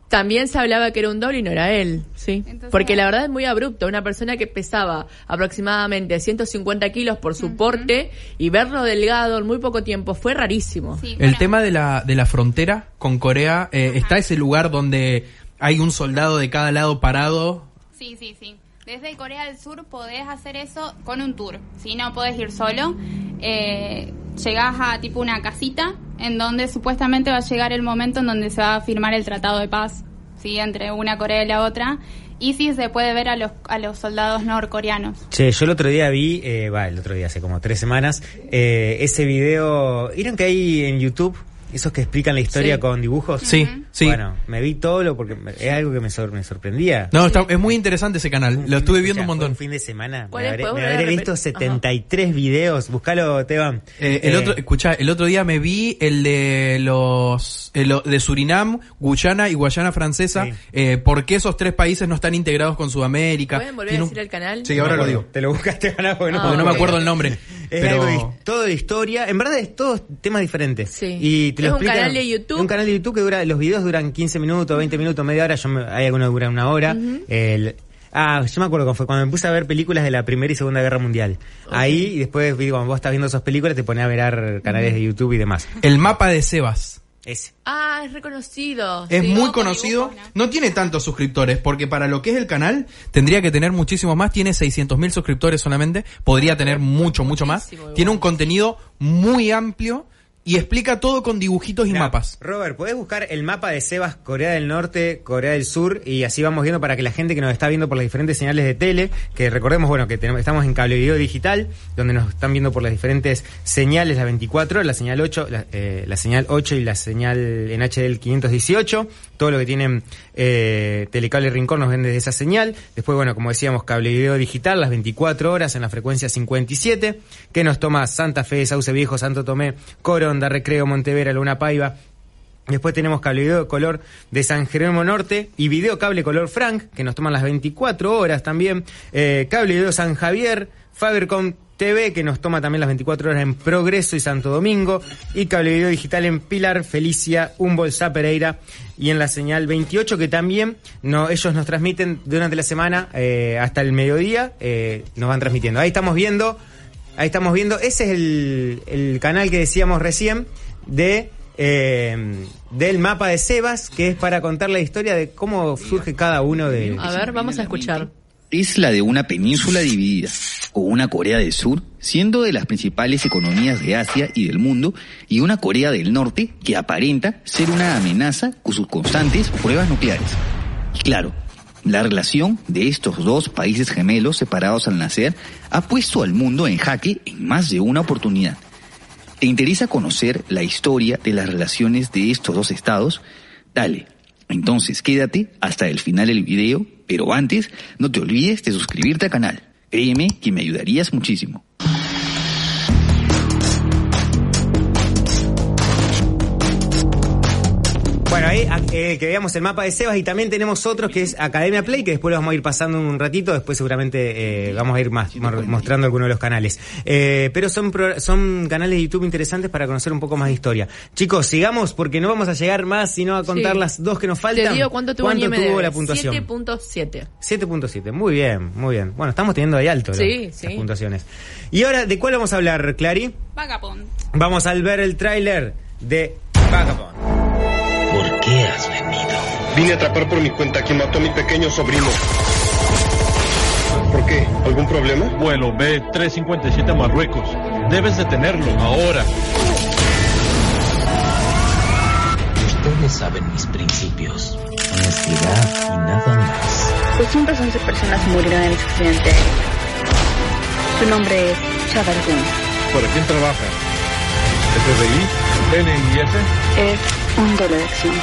También se hablaba que era un doble y no era él, sí. Entonces, Porque la verdad es muy abrupto. Una persona que pesaba aproximadamente 150 kilos por su porte y verlo delgado en muy poco tiempo fue rarísimo. Sí, El bueno, tema de la, de la frontera con Corea, eh, está ese lugar donde hay un soldado de cada lado parado. Sí, sí, sí. Desde Corea del Sur podés hacer eso con un tour. Si no podés ir solo, eh, llegás a tipo una casita en donde supuestamente va a llegar el momento en donde se va a firmar el tratado de paz, ¿sí? Entre una Corea y la otra. Y sí se puede ver a los, a los soldados norcoreanos. Che, yo el otro día vi, eh, va, el otro día, hace como tres semanas, eh, ese video, ¿vieron que hay en YouTube? Esos que explican la historia Sí. con dibujos. Sí, sí. Bueno, me vi todo lo porque es algo que me, sor- me sorprendía. No, está- es muy interesante ese canal. Lo estuve viendo un Escuchá, montón. Un fin de semana. ¿Cuál Me habré, ¿Podemos me habré visto repente? 73 videos. Búscalo, Teban. Eh, el Eh, otro, escucha, el otro día me vi el de los el de Surinam, Guyana y Guayana Francesa. Eh, ¿Por qué esos tres países no están integrados con Sudamérica? ¿Pueden volver a un- decir el canal? Sí, ahora lo digo. Te lo buscaste ahora porque no, Porque no me acuerdo el nombre. Es pero algo de- todo de historia. En verdad es todos temas diferentes. Sí. Y te lo Es un explican- canal de YouTube. es un canal de YouTube que dura, los videos duran 15 minutos, 20 minutos, media hora. Yo me- hay algunos que duran una hora. El- ah, yo me acuerdo cuando fue cuando me puse a ver películas de la Primera y Segunda Guerra Mundial. Ahí, y después, cuando vos estás viendo esas películas, te pones a ver canales de YouTube y demás. El mapa de Sebas. Ese. Ah, es reconocido. Es Sí. muy conocido. No tiene tantos suscriptores, porque para lo que es el canal, tendría que tener muchísimo más. Tiene 600 mil suscriptores solamente. Podría tener mucho, mucho más. Tiene un contenido muy amplio y explica todo con dibujitos y mapas. Robert, ¿podés buscar el mapa de Sebas, Corea del Norte, Corea del Sur? Y así vamos viendo para que la gente que nos está viendo por las diferentes señales de tele, que recordemos, bueno, que tenemos, estamos en cable video digital, donde nos están viendo por las diferentes señales, las 24, la señal 8, la, eh, la señal 8 y la señal en HDL 518. Todo lo que tienen eh, Telecable Rincón nos ven desde esa señal. Después, bueno, como decíamos, cable video digital, las 24 horas en la frecuencia 57, que nos toma Santa Fe, Sauce Viejo, Santo Tomé, Coronda, Recreo, Montevera, Luna Paiva. Después tenemos cable video de color de San Jerónimo Norte y video cable color Frank, que nos toman las 24 horas también. Eh, cable video San Javier, Fabercom TV, que nos toma también las 24 horas en Progreso y Santo Domingo. Y cable video digital en Pilar, Felicia, Humboldt, Pereira. Y en la señal 28, que también no, ellos nos transmiten durante la semana eh, hasta el mediodía. eh, nos van transmitiendo. Ahí estamos viendo. Ahí estamos viendo. Ese es el, el canal que decíamos recién de eh, del mapa de Sebas, que es para contar la historia de cómo surge cada uno de. A ver, vamos a escuchar. Es la de una península dividida, con una Corea del Sur siendo de las principales economías de Asia y del mundo, y una Corea del Norte que aparenta ser una amenaza con sus constantes pruebas nucleares. Y claro, la relación de estos dos países gemelos separados al nacer ha puesto al mundo en jaque en más de una oportunidad. ¿Te interesa conocer la historia de las relaciones de estos dos estados? Dale, entonces quédate hasta el final del video, pero antes no te olvides de suscribirte al canal. Créeme que me ayudarías muchísimo. Bueno, ahí eh, que veamos el mapa de Sebas y también tenemos otros que es Academia Play, que después lo vamos a ir pasando un ratito, después seguramente eh, vamos a ir más mostrando algunos de los canales. Eh, pero son, pro- son canales de YouTube interesantes para conocer un poco más de historia. Chicos, sigamos porque no vamos a llegar más sino a contar Sí. las dos que nos faltan. Te digo cuánto tuvo en IMDb. la puntuación? 7.7. 7.7, muy bien, muy bien. Bueno, estamos teniendo ahí alto la- Sí, las sí. puntuaciones. Y ahora, ¿de cuál vamos a hablar, Clary? Vagabond. Vamos a ver el tráiler de Vagabond. ¿Por qué has venido? Vine a atrapar por mi cuenta a quien mató a mi pequeño sobrino. ¿Por qué? ¿Algún problema? Vuelo B357 a Marruecos. Debes detenerlo ahora. Ustedes saben mis principios. Honestidad y nada más. 211 personas murieron en ese accidente. Su nombre es Chavargun. ¿Para quién trabaja? FBI, NIS. Es un de acción.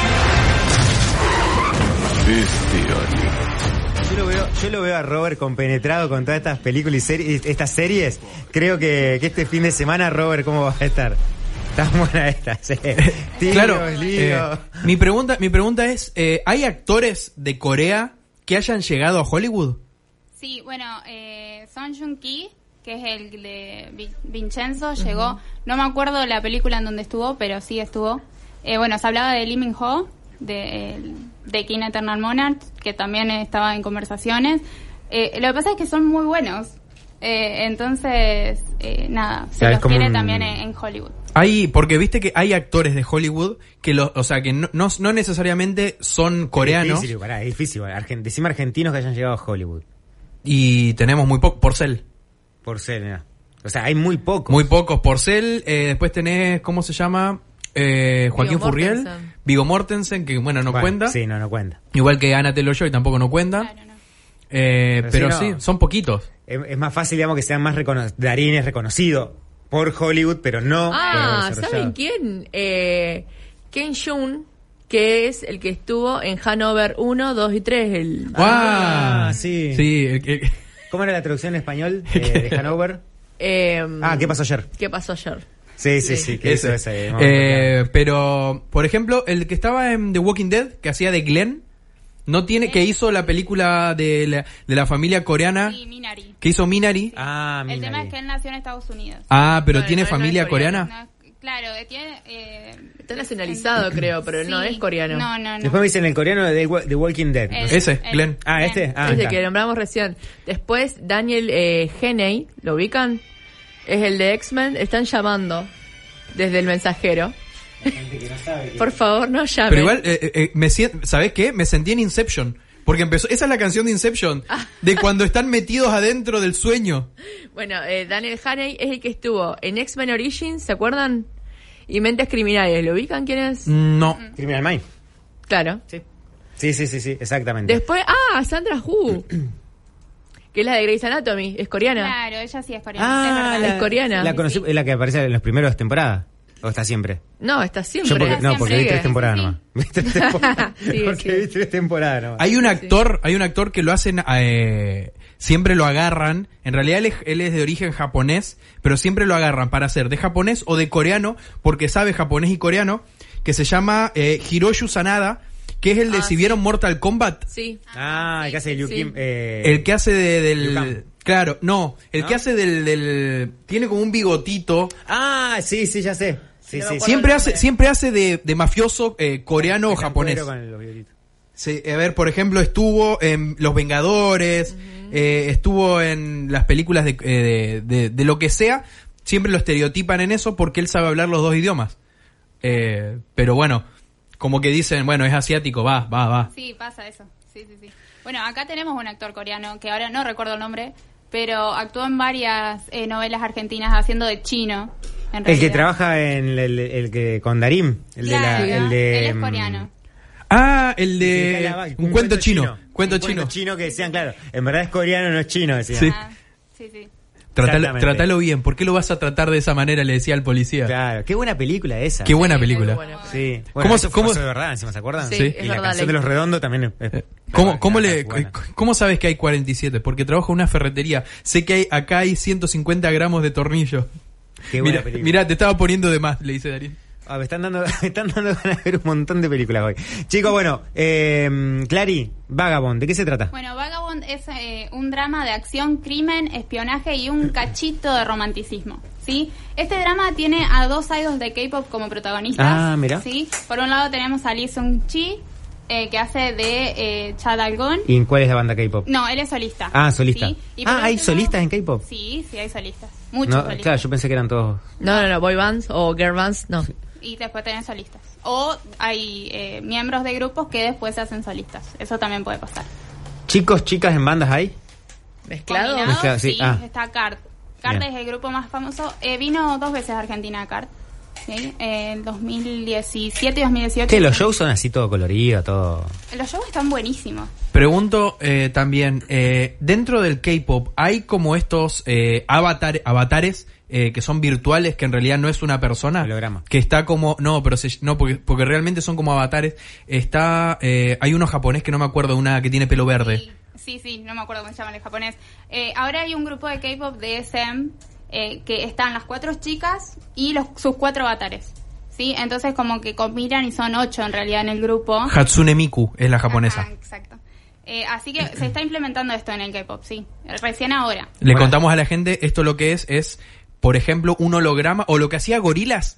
Yo lo veo, yo lo veo a Robert compenetrado con todas estas películas y series, estas series. Creo que, que este fin de semana, Robert, ¿cómo va a estar? Está buena esta, sí. Tíos, claro. lío. eh, mi pregunta, mi pregunta es, eh, ¿hay actores de Corea que hayan llegado a Hollywood? Sí, bueno, eh, Son Joong Ki, que es el de Vi- Vincenzo, llegó. No me acuerdo la película en donde estuvo, pero sí estuvo. Eh, bueno, se hablaba de Lee Min Ho, de, de King Eternal Monarch, que también estaba en conversaciones. Eh, lo que pasa es que son muy buenos. Eh, entonces, eh, nada, se los como quiere un- también en, en Hollywood. Hay, porque viste que hay actores de Hollywood que lo, o sea, que no, no, no necesariamente son coreanos Es difícil, pará, es difícil. Argen- decime argentinos que hayan llegado a Hollywood. y tenemos muy poco, Porcel. Por ser, mira. O sea, hay muy pocos. Muy pocos, Porcel, eh, después tenés, ¿cómo se llama? Eh, Joaquín Furriel, Mortensen. Vigo Mortensen, que bueno, no Bueno, cuenta. Sí, no, no cuenta. Igual que Anna Taylor-Joy tampoco no cuenta. Eh, Pero pero sí, sí, no. son poquitos. Es, es más fácil, digamos, que sean más reconocidos. Darín es reconocido por Hollywood, pero no Ah, por. ¿saben quién? Eh, Ken Jun, que es el que estuvo en Hanover 1, 2 y 3. El... Ah, sí. Sí, el- el- ¿Cómo era la traducción en español eh, de Hanover? Eh, Ah, ¿qué pasó ayer? ¿Qué pasó ayer? Sí, sí, sí. que ese. hizo ese, no, Eh, pero, por ejemplo, el que estaba en The Walking Dead, que hacía de Glenn, no tiene, que hizo la película de la, de la familia coreana, Sí, Minari. que hizo Minari. Ah, El tema es que él nació en Estados Unidos. Ah, pero tiene familia coreana. Claro, eh, tiene... eh, Está nacionalizado, creo, pero no es coreano. No, no, no. Después me dicen el coreano de The Wa- The Walking Dead. El- No sé. Ese, el- Glenn. Ah, este. Ah, es el está. que nombramos recién. Después, Daniel eh, Henney, ¿lo ubican? Es el de X-Men. Están llamando desde el mensajero. Por favor, no llamen. Pero igual, eh, eh, me sien- ¿sabes qué? Me sentí en Inception. Porque empezó, esa es la canción de Inception, Ah. de cuando están metidos adentro del sueño. Bueno, eh, Daniel Haney es el que estuvo en X-Men Origins, ¿se acuerdan? Y Mentes Criminales, ¿lo ubican quién es? No. Criminal Mind. Claro. Sí, sí, sí, sí, exactamente. Después, ah, Sandra Hu, que es la de Grey's Anatomy, es coreana. Claro, ella sí es coreana. es Ah, es coreana. La conocí, es la que aparece en las primeras temporadas. ¿O está siempre? No, está siempre. Yo porque, no, porque vi tres temporadas nomás. Vi tres temporadas. Sí, porque sí. vi tres temporadas nomás. Hay un actor, hay un actor que lo hacen, eh, siempre lo agarran. En realidad él es, él es de origen japonés, pero siempre lo agarran para hacer de japonés o de coreano, porque sabe japonés y coreano, que se llama eh, Hiroshi Sanada, que es el de Ah, si vieron Mortal Kombat, Sí. Ah, el que hace Liu sí. Kim. eh, el que hace de- Liu del, claro, no, el ¿No? que hace del, del, tiene como un bigotito. Ah, sí, sí, ya sé. Sí, sí, sí. Siempre hace, siempre hace de, de mafioso eh, coreano o japonés. Sí, a ver, por ejemplo, estuvo en Los Vengadores, eh, estuvo en las películas de, eh, de, de- de lo que sea, siempre lo estereotipan en eso porque él sabe hablar los dos idiomas. Eh, pero bueno, como que dicen, bueno, es asiático, va, va, va. Sí, pasa eso. Sí, sí, sí. Bueno, acá tenemos un actor coreano que ahora no recuerdo el nombre, pero actuó en varias eh, novelas argentinas haciendo de chino. En El que trabaja en el, el- el que con Darim. El Claro, de la. El de, él es mm, coreano. Ah, el de en la- un, cuento chino, cuento Un chino. cuento chino que decían, claro, en verdad es coreano, no es chino, decían. Sí. Ah, sí, sí. Tratalo, bien, ¿por qué lo vas a tratar de esa manera? Le decía al policía. Claro, qué buena película esa. Qué buena Sí, película. buena. Sí. ¿Cómo Bueno, cómo- de verdad, encima, ¿se acuerdan? Sí, Sí. es Y la verdad. canción la- de los redondos también es... es- ¿Cómo, le, buena. ¿Cómo sabes que hay 47? Porque trabajo en una ferretería. Sé que hay, acá hay 150 gramos de tornillo. Qué buena Mira, película. mira, te estaba poniendo de más, le dice Darín. Ah, me están dando, me están dando ganas de ver un montón de películas hoy. Chicos, bueno, eh, Clary, Vagabond, ¿de qué se trata? Bueno, Vagabond es eh, un drama de acción, crimen, espionaje y un cachito de romanticismo. ¿sí? Este drama tiene a dos idols de K-pop como protagonistas. Ah, mira. ¿sí? Por un lado tenemos a Lee Sung Chi, eh, que hace de eh, Chad Algon. ¿Y en cuál es la banda K-pop? No, él es solista. Ah, solista. ¿sí? Y por Ah, ¿hay solistas en K-pop? Sí, sí hay solistas. Muchos No, solistas. claro, yo pensé que eran todos... No, no, no, boy bands o girl bands, no. Y después tenés solistas. O hay eh, miembros de grupos que después se hacen solistas. Eso también puede pasar. ¿Chicos, chicas en bandas hay? ¿Mezclado? Sí. sí, Ah. está CART. CART Bien. es el grupo más famoso. Eh, vino dos veces a Argentina CART. ¿sí? En 2017 y 2018. Que los shows son así todo colorido, todo... Los shows están buenísimos. Pregunto eh, también, eh, dentro del K-pop, ¿hay como estos eh, avatar, avatares eh, que son virtuales, que en realidad no es una persona? Holograma. Que está como, no, pero se- no, porque, porque realmente son como avatares. Está, eh, hay uno japonés que no me acuerdo, una que tiene pelo verde. Sí, sí, sí, no me acuerdo cómo se llama en japonés. Eh, ahora hay un grupo de K-pop de SM eh, que están las cuatro chicas y los, sus cuatro avatares. ¿Sí? Entonces como que combinan y son ocho en realidad en el grupo. Hatsune Miku es la japonesa. Ajá, exacto. Eh, así que se está implementando esto en el K-pop, sí. Recién ahora. Le contamos a la gente, esto lo que es, es, por ejemplo, un holograma, o lo que hacía Gorilas.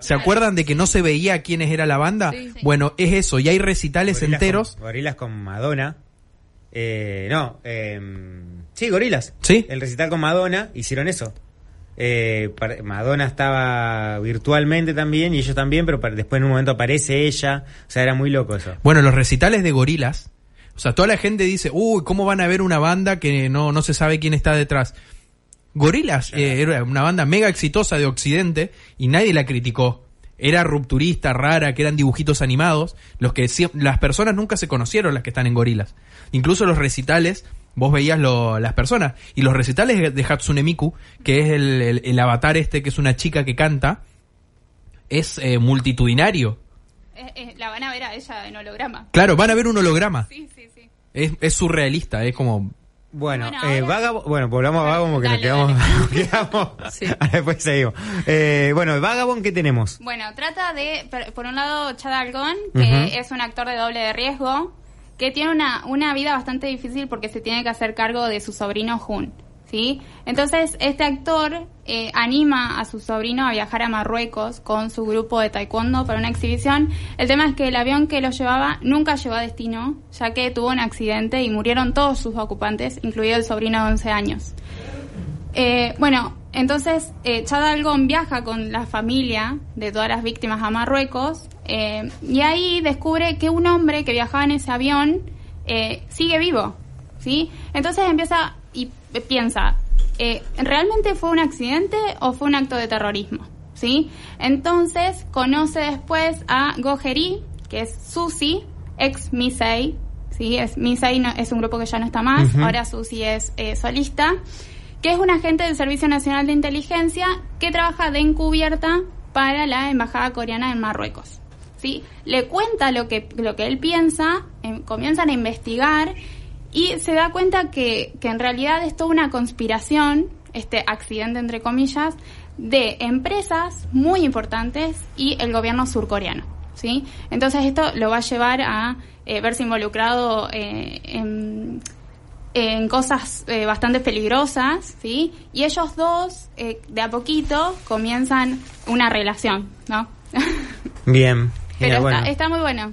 ¿Se acuerdan de que no se veía quiénes era la banda? Sí, sí. Bueno, es eso, y hay recitales Gorilas enteros. Con, gorilas con Madonna. Eh, no, eh, sí, gorilas. Sí. El recital con Madonna hicieron eso. Eh, Madonna estaba virtualmente también y ellos también, pero después en un momento aparece ella. O sea, era muy loco eso. Bueno, los recitales de gorilas. O sea, toda la gente dice, uy, ¿cómo van a ver una banda que no, no se sabe quién está detrás? Gorilas eh, era una banda mega exitosa de Occidente y nadie la criticó. era rupturista, rara, que eran dibujitos animados, los que las personas nunca se conocieron las que están en gorilas. Incluso los recitales, vos veías lo- las personas. Y los recitales de Hatsune Miku, que es el, el- el avatar este, que es una chica que canta, es eh, multitudinario. Eh, eh, la van a ver a ella en holograma. Claro, van a ver un holograma. Sí, sí, sí. Es, es surrealista, es como... Bueno, Bueno, eh, bueno, volvamos a Vagabond porque Dale, nos quedamos. quedamos- ahora después seguimos. Eh, bueno, Vagabond, ¿qué tenemos? Bueno, trata de, por un lado, Chad Algon, que es un actor de doble de riesgo, que tiene una, una vida bastante difícil porque se tiene que hacer cargo de su sobrino Jun. ¿Sí? Entonces, este actor eh, anima a su sobrino a viajar a Marruecos con su grupo de taekwondo para una exhibición. El tema es que el avión que lo llevaba nunca llegó a destino, ya que tuvo un accidente y murieron todos sus ocupantes, incluido el sobrino de 11 años. Eh, bueno, entonces eh, Chad Algon viaja con la familia de todas las víctimas a Marruecos eh, y ahí descubre que un hombre que viajaba en ese avión sigue vivo, ¿sí? Entonces empieza piensa, eh, ¿realmente fue un accidente o fue un acto de terrorismo? ¿Sí? Entonces conoce después a Gojeri, que es Susi, ex Misei, ¿sí? Es, Misei no- es un grupo que ya no está más, ahora Susi es eh, solista que es un agente del Servicio Nacional de Inteligencia que trabaja de encubierta para la embajada coreana en Marruecos. ¿sí? Le cuenta lo que, lo que él piensa, em, comienzan a investigar y se da cuenta que, que en realidad es toda una conspiración, este accidente entre comillas, de empresas muy importantes y el gobierno surcoreano. ¿sí? Entonces esto lo va a llevar a eh, verse involucrado eh, en en cosas eh, bastante peligrosas, ¿sí? Y ellos dos, eh, de a poquito, comienzan una relación, ¿no? Bien. Pero Genial, está, bueno. está muy bueno.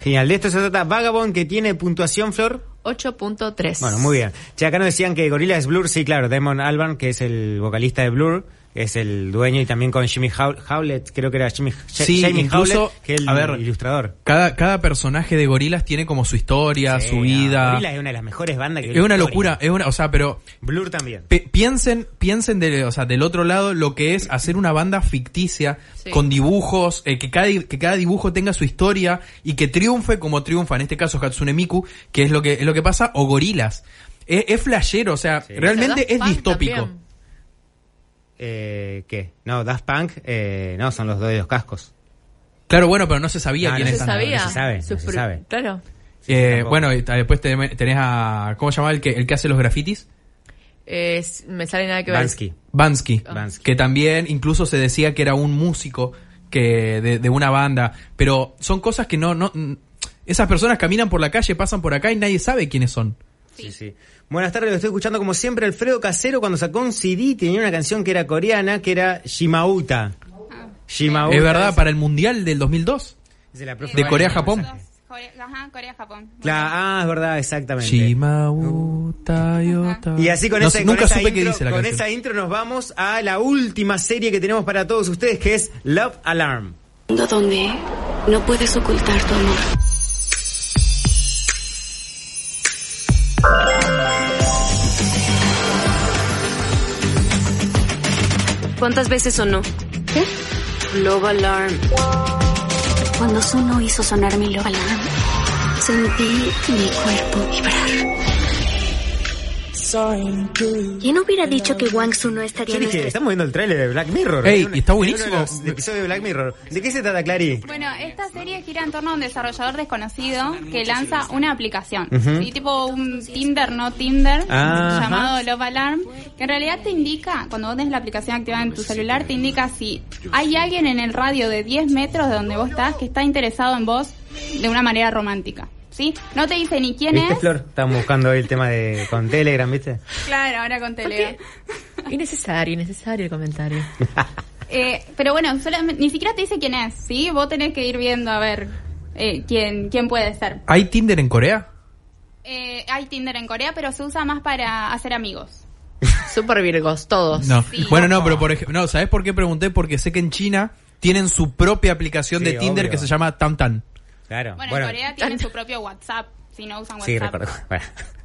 Genial. De esto se trata Vagabond, que tiene puntuación, Flor. 8.3. Bueno, muy bien. Che, acá nos decían que Gorilla es Blur. Sí, claro. Damon Albarn, que es el vocalista de Blur, es el dueño y también con Jimmy How- Howlett, creo que era Jimmy, Sí, Jamie incluso, Howlett, que es el a ver, ilustrador. Cada, cada personaje de gorilas tiene como su historia, Sí, su no, vida. Gorillaz es una de las mejores bandas que Es una locura, es una, o sea, pero Blur también. Pi- piensen, piensen de, o sea, del otro lado lo que es hacer una banda ficticia Sí. con dibujos, eh, que, cada, que cada dibujo tenga su historia y que triunfe como triunfa, en este caso Hatsune Miku, que es lo que, es lo que pasa, o gorilas. Es, es flashero, o sea, realmente es distópico. también. Eh, ¿Qué? No, Daft Punk, eh, no, son los dos de los cascos. Claro, bueno, pero no se sabía No, no quiénes se sabía. No se sabe, Su no se pr- sabe. Claro. Eh, bueno, y después te- tenés a, ¿cómo se llama el que, el que hace los grafitis? Es- me sale nada que ver. Bansky. Ah. Que también incluso se decía que era un músico que de, de una banda. Pero son cosas que no, no. Esas personas caminan por la calle, pasan por acá y nadie sabe quiénes son. Sí, sí. Buenas tardes, lo estoy escuchando como siempre. Alfredo Casero, cuando sacó un CD, tenía una canción que era coreana, que era Shimauta. Shimauta. es verdad, para el Mundial del 2002. Es de la profe De. Corea-Japón. Corea, ajá, Corea-Japón. Claro, ah, es verdad, exactamente. Shimauta Yota. Y así con, No esa, sé, con nunca esa supe intro, qué dice la con canción. esa intro nos vamos a la última serie que tenemos para todos ustedes, que es Love Alarm. donde no puedes ocultar tu amor. ¿Cuántas veces sonó? ¿Qué? Love Alarm. Cuando sonó hizo sonar mi Love Alarm, sentí mi cuerpo vibrar. ¿Quién hubiera dicho que Wang Su no estaría Yo en dije, nuestra estamos viendo el tráiler de Black Mirror. Ey, está de buenísimo. los episodios de Black Mirror. ¿De qué se trata, Clary? Bueno, esta serie gira en torno a un desarrollador desconocido que lanza una aplicación, Ujú. ¿sí? tipo un Tinder, no Tinder, Ajá. llamado Love Alarm, que en realidad te indica, cuando vos tenés la aplicación activada en tu celular, te indica si hay alguien en el radio de 10 metros de donde vos estás que está interesado en vos de una manera romántica. ¿Sí? No te dice ni quién ¿Viste, es. Flor? Estamos buscando hoy el tema de con Telegram, ¿viste? Claro, ahora con Telegram. Innecesario, innecesario el comentario. Eh, pero bueno, solamente- ni siquiera te dice quién es, ¿sí? Vos tenés que ir viendo a ver eh, quién, quién puede ser. ¿Hay Tinder en Corea? Eh, hay Tinder en Corea, pero se usa más para hacer amigos. Super virgos, todos. No. Bueno, no, pero por ejemplo, no, ¿sabes por qué pregunté? Porque sé que en China tienen su propia aplicación Sí, de Tinder obvio. que se llama Tamtan. Claro. Bueno, en Corea tienen su propio WhatsApp, si no usan WhatsApp. Sí, recuerdo.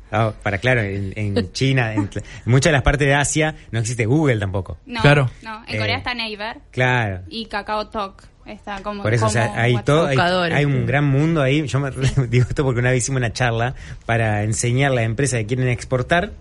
Para, para claro, en, en China, en, en muchas de las partes de Asia, no existe Google tampoco. No, Claro. no, en Eh, Corea está Naver Claro. y Kakao Talk. Está como, Por eso, o sea, como hay, todo, hay un gran mundo ahí. Yo me digo esto porque una vez hicimos una charla para enseñar a las empresas que quieren exportar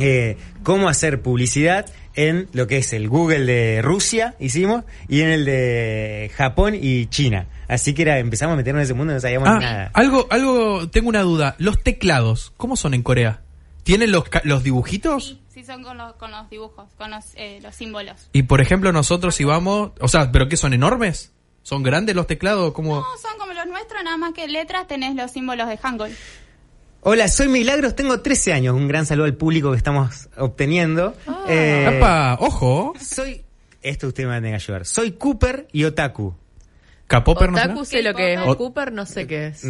eh, cómo hacer publicidad en lo que es el Google de Rusia, hicimos, y en el de Japón y China. Así que era, empezamos a meternos en ese mundo y no sabíamos Ah, nada. algo, algo, tengo una duda. Los teclados, ¿cómo son en Corea? ¿Tienen los, los dibujitos? Sí, son con los, con los dibujos, con los, eh, los símbolos. Y por ejemplo, nosotros si vamos, o sea, ¿pero qué son enormes? ¿Son grandes los teclados? ¿Cómo? No, son como los nuestros, nada más que letras tenés los símbolos de Hangul. Hola, soy Milagros, tengo 13 años. Un gran saludo al público que estamos obteniendo. Eh, Epa, ojo. Soy, esto usted me va a tener que ayudar. Soy Cooper y Otaku. ¿Capopper no será? Otaku sé lo que es. O- Cooper no sé qué es.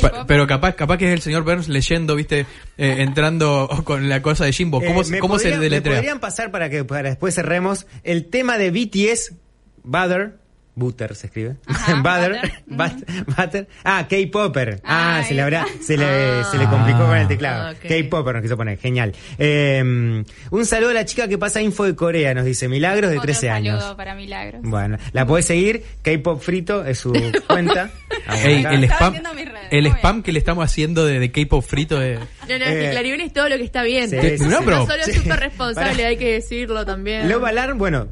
Pa- Pero capaz, capaz que es el señor Burns leyendo, viste, eh, entrando con la cosa de Jimbo. ¿Cómo, Eh, ¿me cómo se podrían- ¿Me deletrea? podrían pasar para que para después cerremos el tema de BTS, Butter, Butter se escribe. Butter, But- Butter. Ah, K-Popper. Ah, se le habrá, se le, se le complicó con el teclado. Ah, ok. K-Popper nos quiso poner, genial. Eh, un saludo a la chica que pasa info de Corea, nos dice Milagros de Otro 13 años. saludo para Milagros. Bueno, la podés seguir, K-Pop Frito es su cuenta. Ey, el spam, el spam que le estamos haciendo de, de K-pop frito de... No, no, es Eh, Claribel es todo lo que está bien. sí, sí, no, sí. No, pero- solo es súper responsable, hay que decirlo también. Love Alarm, bueno,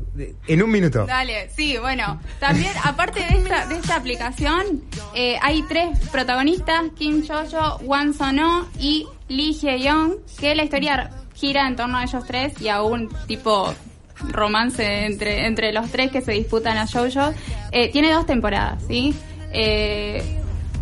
en un minuto. Dale, sí, bueno. También, aparte de esta, de esta aplicación, eh, hay tres protagonistas, Kim Jojo, Wan Sono y Lee Hye-young, que la historia gira en torno a ellos tres y a un tipo romance entre, entre los tres que se disputan a Jojo. Eh, tiene dos temporadas, ¿sí? Eh,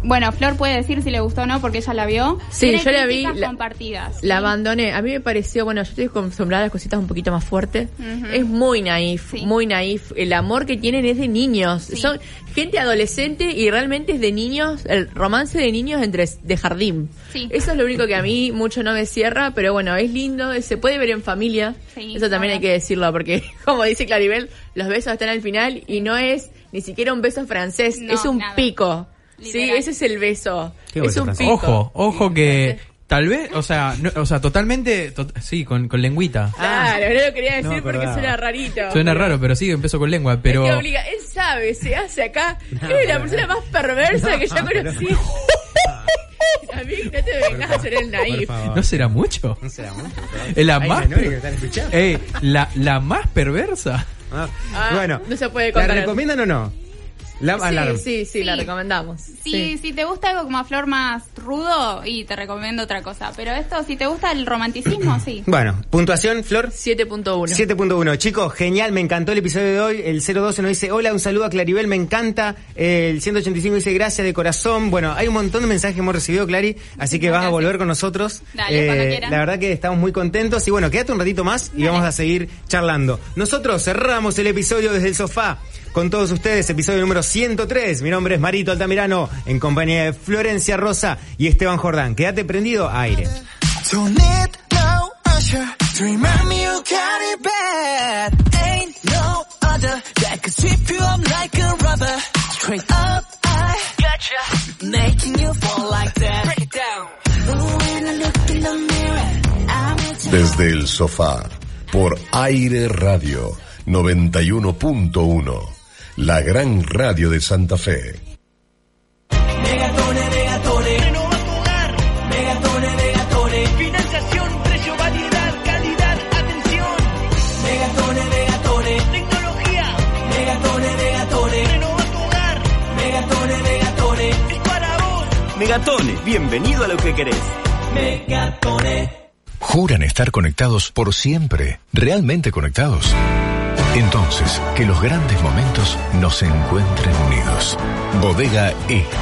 bueno, Flor puede decir si le gustó o no porque ella la vio. Sí, Tiene yo la vi, la- compartidas. La abandoné. A mí me pareció, bueno, yo estoy acostumbrada a las cositas un poquito más fuertes. Es muy naif, muy naif. El amor que tienen es de niños. Son gente adolescente y realmente es de niños, el romance de niños entre de jardín. Sí. Eso es lo único que a mí mucho no me cierra, pero bueno, es lindo, se puede ver en familia. Eso también hay que decirlo, porque como dice Claribel, los besos están al final y no es ni siquiera un beso francés, No, es un nada. pico. Literal. Sí, ese es el beso. Qué Es beso un francés. pico. Ojo, ojo que tal vez, o sea, no- o sea, totalmente, to- sí, con, con lengüita. Claro, no lo quería decir No, porque suena rarito. Suena raro, pero sí, empezó con lengua, pero... Es que obliga, él sabe, se hace acá. es la persona más perversa que yo conocí. A mí no te vengas a hacer el naif. ¿No será mucho? No será mucho. Es la Hay más... que están escuchando. Ey, la, la más perversa. Ah, Ah, bueno, no se puede ¿la contar. recomiendan o no? Love Alarm. Sí, sí, sí, la recomendamos. Sí, si te gusta algo como a Flor más rudo, y te recomiendo otra cosa. Pero esto, si te gusta el romanticismo, sí. Bueno, puntuación, Flor. 7.1. 7.1. Chicos, genial, me encantó el episodio de hoy. El 012 nos dice, hola, un saludo a Claribel, me encanta. El 185 dice, gracias de corazón. Bueno, hay un montón de mensajes que hemos recibido, Clary, así que vas a volver con nosotros. Eh, Dale, cuando quieran. la verdad que estamos muy contentos. Y bueno, quédate un ratito más y vamos a seguir charlando. Nosotros cerramos el episodio desde el sofá. Con todos ustedes, episodio número 103. Mi nombre es Marito Altamirano, en compañía de Florencia Rosa y Esteban Jordán. Quédate prendido a aire. Desde el sofá, por Aire Radio 91.1, la gran radio de Santa Fe. Megatone, Megatone. Renova tu hogar. Megatone, Megatone. Financiación, precio, variedad, calidad, atención. Megatone, Megatone. Tecnología. Megatone, Megatone. Renova tu hogar. Megatone, Megatone. Es para vos. Megatone, bienvenido a lo que querés. Megatone. Juran estar conectados por siempre, realmente conectados. Entonces, que los grandes momentos nos encuentren unidos. Bodega E.